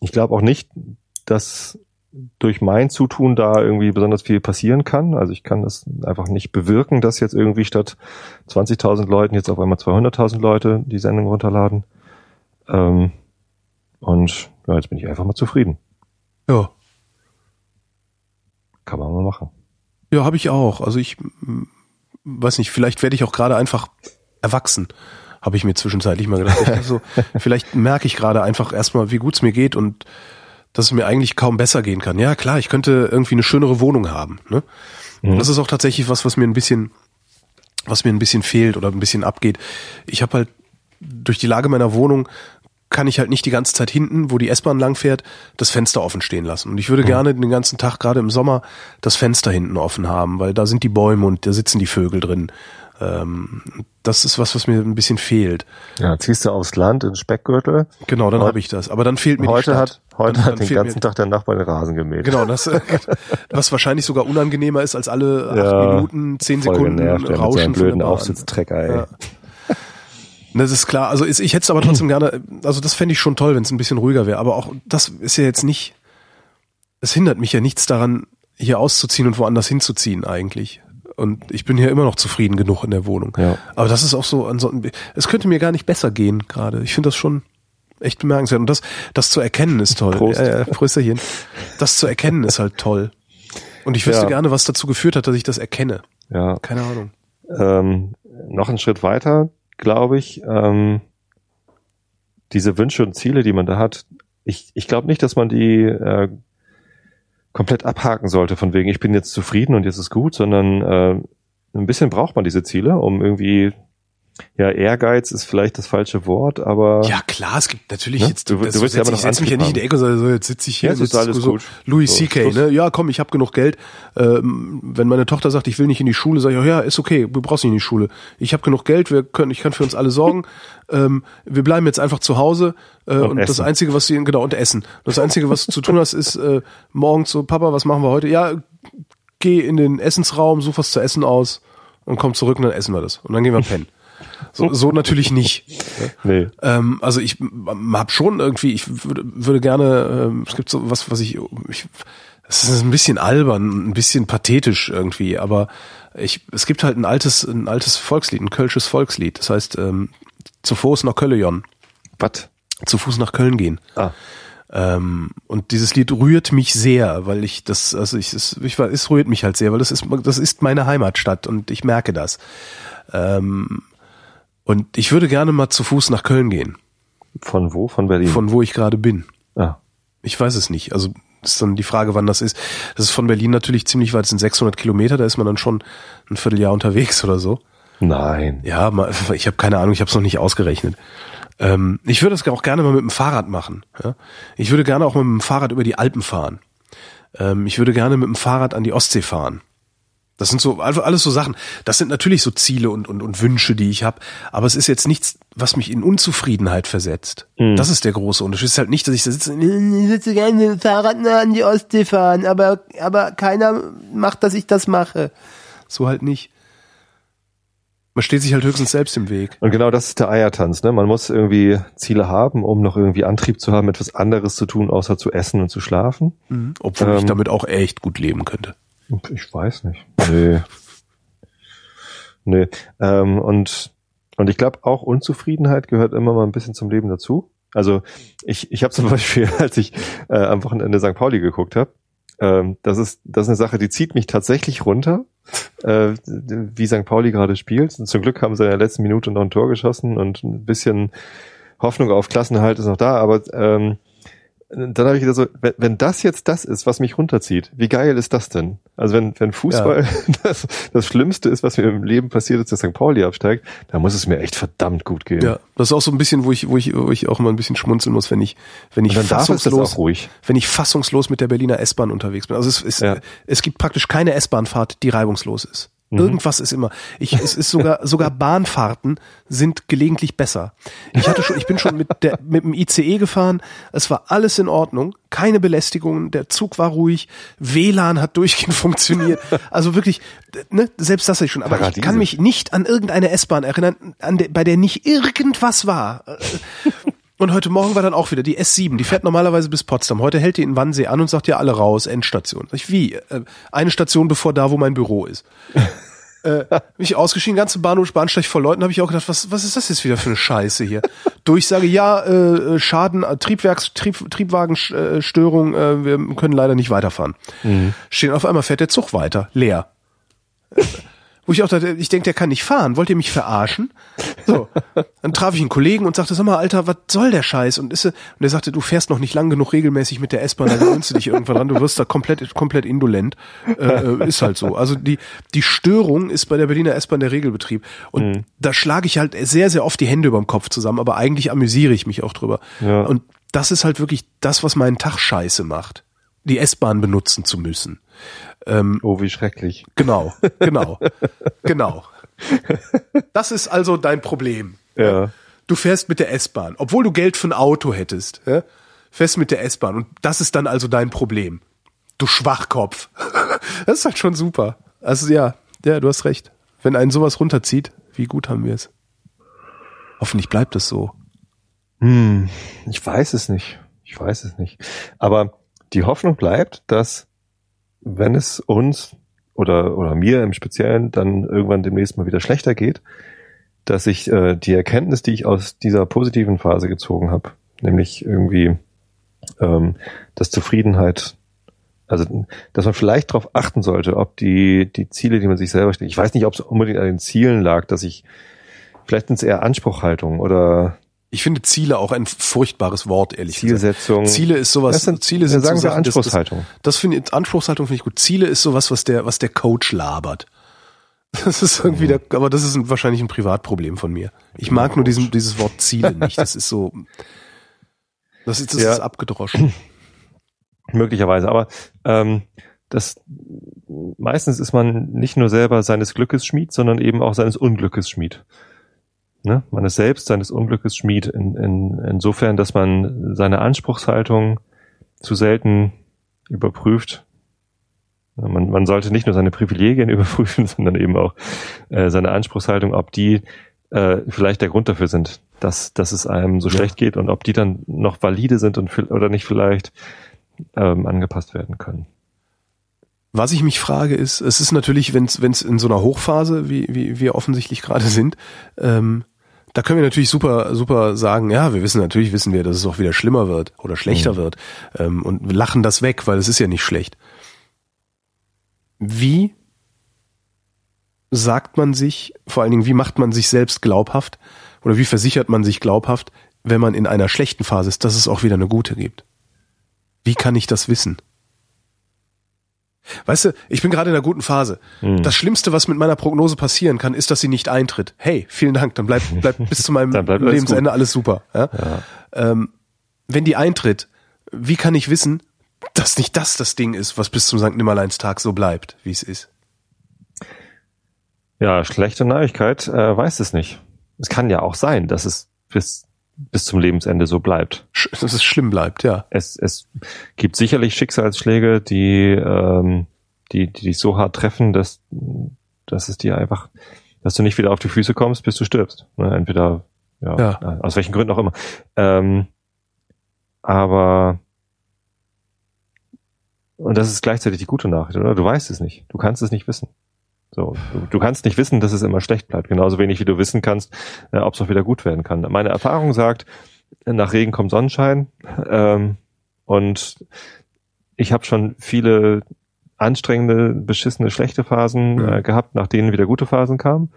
ich glaube auch nicht, dass durch mein Zutun da irgendwie besonders viel passieren kann. Also ich kann das einfach nicht bewirken, dass jetzt irgendwie statt 20.000 Leuten jetzt auf einmal 200.000 Leute die Sendung runterladen. Ähm, und ja, jetzt bin ich einfach mal zufrieden.
Ja.
Kann man mal machen.
Ja, habe ich auch. Also ich weiß nicht, vielleicht werde ich auch gerade einfach erwachsen, habe ich mir zwischenzeitlich mal gedacht. Also, vielleicht merke ich gerade einfach erstmal, wie gut es mir geht und dass es mir eigentlich kaum besser gehen kann. Ja, klar, ich könnte irgendwie eine schönere Wohnung haben. Ne? Mhm. Das ist auch tatsächlich was, was mir ein bisschen, was mir ein bisschen fehlt oder ein bisschen abgeht. Ich habe halt durch die Lage meiner Wohnung kann ich halt nicht die ganze Zeit hinten, wo die S-Bahn langfährt, das Fenster offen stehen lassen. Und ich würde mhm. gerne den ganzen Tag, gerade im Sommer, das Fenster hinten offen haben, weil da sind die Bäume und da sitzen die Vögel drin. Ähm, das ist was, was mir ein bisschen fehlt.
Ja, ziehst du aufs Land in Speckgürtel.
Genau, dann habe ich das. Aber dann fehlt mir
heute
die
Stadt. Hat, heute dann, hat den ganzen Tag der Nachbar den Rasen gemäht.
Genau, das, was wahrscheinlich sogar unangenehmer ist als alle acht ja, Minuten, zehn Sekunden
genervt, Rauschen. Ja, blöden Aufsitztrecker, ey. Ja.
Das ist klar. Also ich hätte es aber trotzdem gerne, also das fände ich schon toll, wenn es ein bisschen ruhiger wäre. Aber auch das ist ja jetzt nicht, es hindert mich ja nichts daran, hier auszuziehen und woanders hinzuziehen eigentlich. Und ich bin hier immer noch zufrieden genug in der Wohnung. Ja. Aber das ist auch so, ansonsten, es könnte mir gar nicht besser gehen gerade. Ich finde das schon echt bemerkenswert. Und das, das zu erkennen ist toll. Prost. Äh, Prösterchen. Das zu erkennen ist halt toll. Und ich wüsste ja. gerne, was dazu geführt hat, dass ich das erkenne.
Ja.
Keine Ahnung.
Ähm, noch einen Schritt weiter, glaube ich. Ähm, diese Wünsche und Ziele, die man da hat, ich, ich glaube nicht, dass man die äh, komplett abhaken sollte, von wegen, ich bin jetzt zufrieden und jetzt ist gut, sondern äh, ein bisschen braucht man diese Ziele, um irgendwie ja, Ehrgeiz ist vielleicht das falsche Wort, aber.
Ja, klar, es gibt natürlich ne? jetzt, du, du wirst ja noch ich setz mich ja nicht in die Ecke, sondern so, jetzt sitze ich hier,
ja, ist alles
so
gut.
Louis so, C.K., ne? Ja, komm, ich habe genug Geld. Ähm, wenn meine Tochter sagt, ich will nicht in die Schule, sage ich, oh, ja, ist okay, du brauchst nicht in die Schule. Ich habe genug Geld, wir können, ich kann für uns alle sorgen. ähm, wir bleiben jetzt einfach zu Hause äh, und, und das Einzige, was sie, genau, und essen. Das Einzige, was du zu tun hast, ist äh, morgen zu Papa, was machen wir heute? Ja, geh in den Essensraum, such was zu essen aus und komm zurück und dann essen wir das. Und dann gehen wir pennen. So, so natürlich nicht. Nee. Ähm, also ich habe schon irgendwie, ich würde, würde gerne, ähm, es gibt so was, was ich, ich es ist ein bisschen albern, ein bisschen pathetisch irgendwie, aber ich, es gibt halt ein altes, ein altes Volkslied, ein kölsches Volkslied. Das heißt, ähm, zu Fuß nach Köllejon.
Was?
Zu Fuß nach Köln gehen.
Ah.
Ähm, und dieses Lied rührt mich sehr, weil ich das, also ich, es, ich, es rührt mich halt sehr, weil das ist, das ist meine Heimatstadt und ich merke das. Ähm, und ich würde gerne mal zu Fuß nach Köln gehen.
Von wo? Von Berlin?
Von wo ich gerade bin.
Ah.
Ich weiß es nicht. Also ist dann die Frage, wann das ist. Das ist von Berlin natürlich ziemlich weit, das sind 600 Kilometer, da ist man dann schon ein Vierteljahr unterwegs oder so.
Nein.
Ja, ich habe keine Ahnung, ich habe es noch nicht ausgerechnet. Ähm, ich würde es auch gerne mal mit dem Fahrrad machen. Ja? Ich würde gerne auch mal mit dem Fahrrad über die Alpen fahren. Ähm, ich würde gerne mit dem Fahrrad an die Ostsee fahren. Das sind so alles so Sachen. Das sind natürlich so Ziele und und, und Wünsche, die ich habe. Aber es ist jetzt nichts, was mich in Unzufriedenheit versetzt. Mhm. Das ist der große Unterschied. Es ist halt nicht, dass ich da sitze. Ich würde gerne mit dem Fahrrad an die Ostsee fahren, aber aber keiner macht, dass ich das mache. So halt nicht. Man steht sich halt höchstens selbst im Weg.
Und genau das ist der Eiertanz. Ne? Man muss irgendwie Ziele haben, um noch irgendwie Antrieb zu haben, etwas anderes zu tun, außer zu essen und zu schlafen.
Mhm. Obwohl ähm, ich damit auch echt gut leben könnte.
Ich weiß nicht. Nee. nee. Ähm, und, und ich glaube, auch Unzufriedenheit gehört immer mal ein bisschen zum Leben dazu. Also ich, ich habe zum Beispiel, als ich äh, am Wochenende St. Pauli geguckt habe, ähm, das ist das ist eine Sache, die zieht mich tatsächlich runter, äh, wie St. Pauli gerade spielt. Und zum Glück haben sie in der letzten Minute noch ein Tor geschossen und ein bisschen Hoffnung auf Klassenhalt ist noch da, aber ähm, dann habe ich gesagt so, wenn, wenn das jetzt das ist, was mich runterzieht, wie geil ist das denn? Also wenn, wenn Fußball ja. das, das Schlimmste ist, was mir im Leben passiert ist, dass St. Pauli absteigt, dann muss es mir echt verdammt gut gehen.
Ja, das ist auch so ein bisschen, wo ich, wo ich, wo ich auch mal ein bisschen schmunzeln muss, wenn ich, wenn ich
fassungslos,
wenn ich fassungslos mit der Berliner S-Bahn unterwegs bin. Also es, es, ja. es gibt praktisch keine S-Bahnfahrt, die reibungslos ist. Mhm. Irgendwas ist immer. Ich, es ist sogar, sogar Bahnfahrten sind gelegentlich besser. Ich hatte schon, ich bin schon mit der, mit dem ICE gefahren. Es war alles in Ordnung. Keine Belästigungen. Der Zug war ruhig. WLAN hat durchgehend funktioniert. Also wirklich, ne, selbst das hatte ich schon. Aber Paradiese. ich kann mich nicht an irgendeine S-Bahn erinnern, an der, bei der nicht irgendwas war. Und heute Morgen war dann auch wieder die S7, die fährt normalerweise bis Potsdam. Heute hält die in Wannsee an und sagt ja alle raus, Endstation. Ich, wie? Äh, eine Station bevor da, wo mein Büro ist. äh, mich ausgeschieden, ganze Bahnhof, Bahnsteig voll Leuten, habe ich auch gedacht, was, was ist das jetzt wieder für eine Scheiße hier? Durchsage, ja, äh, Schaden, äh, Triebwerks, Trieb, Triebwagenstörung, äh, wir können leider nicht weiterfahren. Mhm. Stehen auf einmal fährt der Zug weiter, leer. Wo ich auch dachte, ich denke, der kann nicht fahren. Wollt ihr mich verarschen? So. Dann traf ich einen Kollegen und sagte, sag mal, Alter, was soll der Scheiß? Und, ist, und er sagte, du fährst noch nicht lang genug regelmäßig mit der S-Bahn, dann gewöhnst du dich irgendwann dran, du wirst da komplett, komplett indolent. Äh, ist halt so. Also die, die Störung ist bei der Berliner S-Bahn der Regelbetrieb. Und mhm. da schlage ich halt sehr, sehr oft die Hände über dem Kopf zusammen, aber eigentlich amüsiere ich mich auch drüber. Ja. Und das ist halt wirklich das, was meinen Tag scheiße macht. Die S-Bahn benutzen zu müssen.
Ähm, oh, wie schrecklich.
Genau, genau, genau. Das ist also dein Problem.
Ja.
Du fährst mit der S-Bahn, obwohl du Geld für ein Auto hättest. Ja? Fährst mit der S-Bahn und das ist dann also dein Problem. Du Schwachkopf. Das ist halt schon super. Also ja, ja, du hast recht. Wenn einen sowas runterzieht, wie gut haben wir es? Hoffentlich bleibt es so.
Hm, ich weiß es nicht. Ich weiß es nicht. Aber die Hoffnung bleibt, dass wenn es uns oder, oder mir im Speziellen dann irgendwann demnächst mal wieder schlechter geht, dass ich äh, die Erkenntnis, die ich aus dieser positiven Phase gezogen habe, nämlich irgendwie, ähm, dass Zufriedenheit, also dass man vielleicht darauf achten sollte, ob die, die Ziele, die man sich selber stellt, ich weiß nicht, ob es unbedingt an den Zielen lag, dass ich, vielleicht sind es eher Anspruchhaltung oder
ich finde Ziele auch ein furchtbares Wort, ehrlich
Zielsetzung.
gesagt. Ziele ist sowas.
Sind,
Ziele
sind sagen so Sachen,
Anspruchshaltung. Das, das, das finde ich, Anspruchshaltung finde ich gut. Ziele ist sowas, was der, was der Coach labert. Das ist irgendwie mhm. der, aber das ist ein, wahrscheinlich ein Privatproblem von mir. Ich mag nur diesen, dieses Wort Ziele nicht. Das ist so, das ist, das ja. ist abgedroschen.
Möglicherweise, aber ähm, das meistens ist man nicht nur selber seines Glückes Schmied, sondern eben auch seines Unglückes Schmied. Ne? Man ist selbst seines Unglückes Schmied. In, in, insofern, dass man seine Anspruchshaltung zu selten überprüft. Man, man sollte nicht nur seine Privilegien überprüfen, sondern eben auch äh, seine Anspruchshaltung, ob die äh, vielleicht der Grund dafür sind, dass, dass es einem so ja. schlecht geht und ob die dann noch valide sind und oder nicht vielleicht ähm, angepasst werden können.
Was ich mich frage ist, es ist natürlich, wenn es in so einer Hochphase, wie, wie wir offensichtlich gerade sind, ähm, da können wir natürlich super, super sagen, ja, wir wissen natürlich, wissen wir, dass es auch wieder schlimmer wird oder schlechter mhm. wird ähm, und lachen das weg, weil es ist ja nicht schlecht. Wie sagt man sich, vor allen Dingen, wie macht man sich selbst glaubhaft oder wie versichert man sich glaubhaft, wenn man in einer schlechten Phase ist, dass es auch wieder eine gute gibt? Wie kann ich das wissen? Weißt du, ich bin gerade in einer guten Phase. Hm. Das Schlimmste, was mit meiner Prognose passieren kann, ist, dass sie nicht eintritt. Hey, vielen Dank, dann bleibt bleib bis zu meinem Lebensende alles, alles super. Ja? Ja. Ähm, wenn die eintritt, wie kann ich wissen, dass nicht das das Ding ist, was bis zum St. Nimmerleinstag so bleibt, wie es ist?
Ja, schlechte Neuigkeit, äh, weiß es nicht. Es kann ja auch sein, dass es bis bis zum Lebensende so bleibt.
Dass es schlimm bleibt, ja.
Es, es gibt sicherlich Schicksalsschläge, die, ähm, die, die dich so hart treffen, dass, dass es dir einfach, dass du nicht wieder auf die Füße kommst, bis du stirbst. Ne? Entweder, ja, ja, aus welchen Gründen auch immer. Ähm, aber und das ist gleichzeitig die gute Nachricht, oder? Du weißt es nicht. Du kannst es nicht wissen. So, du, du, kannst nicht wissen, dass es immer schlecht bleibt. Genauso wenig wie du wissen kannst, äh, ob es auch wieder gut werden kann. Meine Erfahrung sagt, nach Regen kommt Sonnenschein. Ähm, und ich habe schon viele anstrengende, beschissene, schlechte Phasen äh, gehabt, nach denen wieder gute Phasen kamen.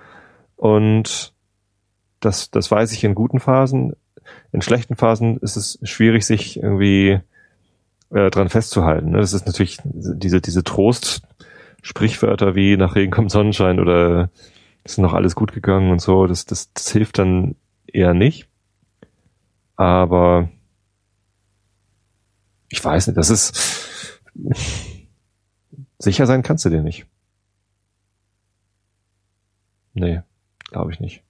Und das, das weiß ich in guten Phasen. In schlechten Phasen ist es schwierig, sich irgendwie äh, dran festzuhalten. Ne? Das ist natürlich diese, diese Trost, Sprichwörter wie nach Regen kommt Sonnenschein oder ist noch alles gut gegangen und so, das, das, das hilft dann eher nicht. Aber ich weiß nicht, das ist sicher sein kannst du dir nicht. Nee, glaube ich nicht.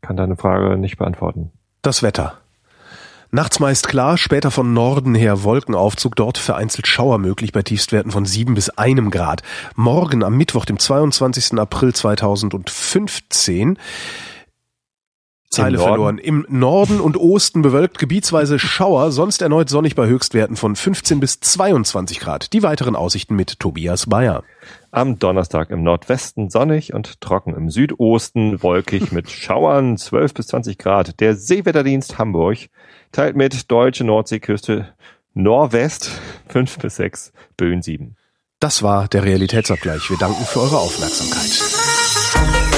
Kann deine Frage nicht beantworten.
Das Wetter. Nachts meist klar, später von Norden her Wolkenaufzug, dort vereinzelt Schauer möglich bei Tiefstwerten von 7 bis einem Grad. Morgen am Mittwoch, dem 22. April 2015, Zeile verloren. Im Norden und Osten bewölkt gebietsweise Schauer, sonst erneut sonnig bei Höchstwerten von 15 bis 22 Grad. Die weiteren Aussichten mit Tobias Bayer.
Am Donnerstag im Nordwesten sonnig und trocken, im Südosten wolkig mit Schauern 12 bis 20 Grad. Der Seewetterdienst Hamburg teilt mit deutsche Nordseeküste Nordwest 5 bis 6, Böen 7.
Das war der Realitätsabgleich. Wir danken für eure Aufmerksamkeit.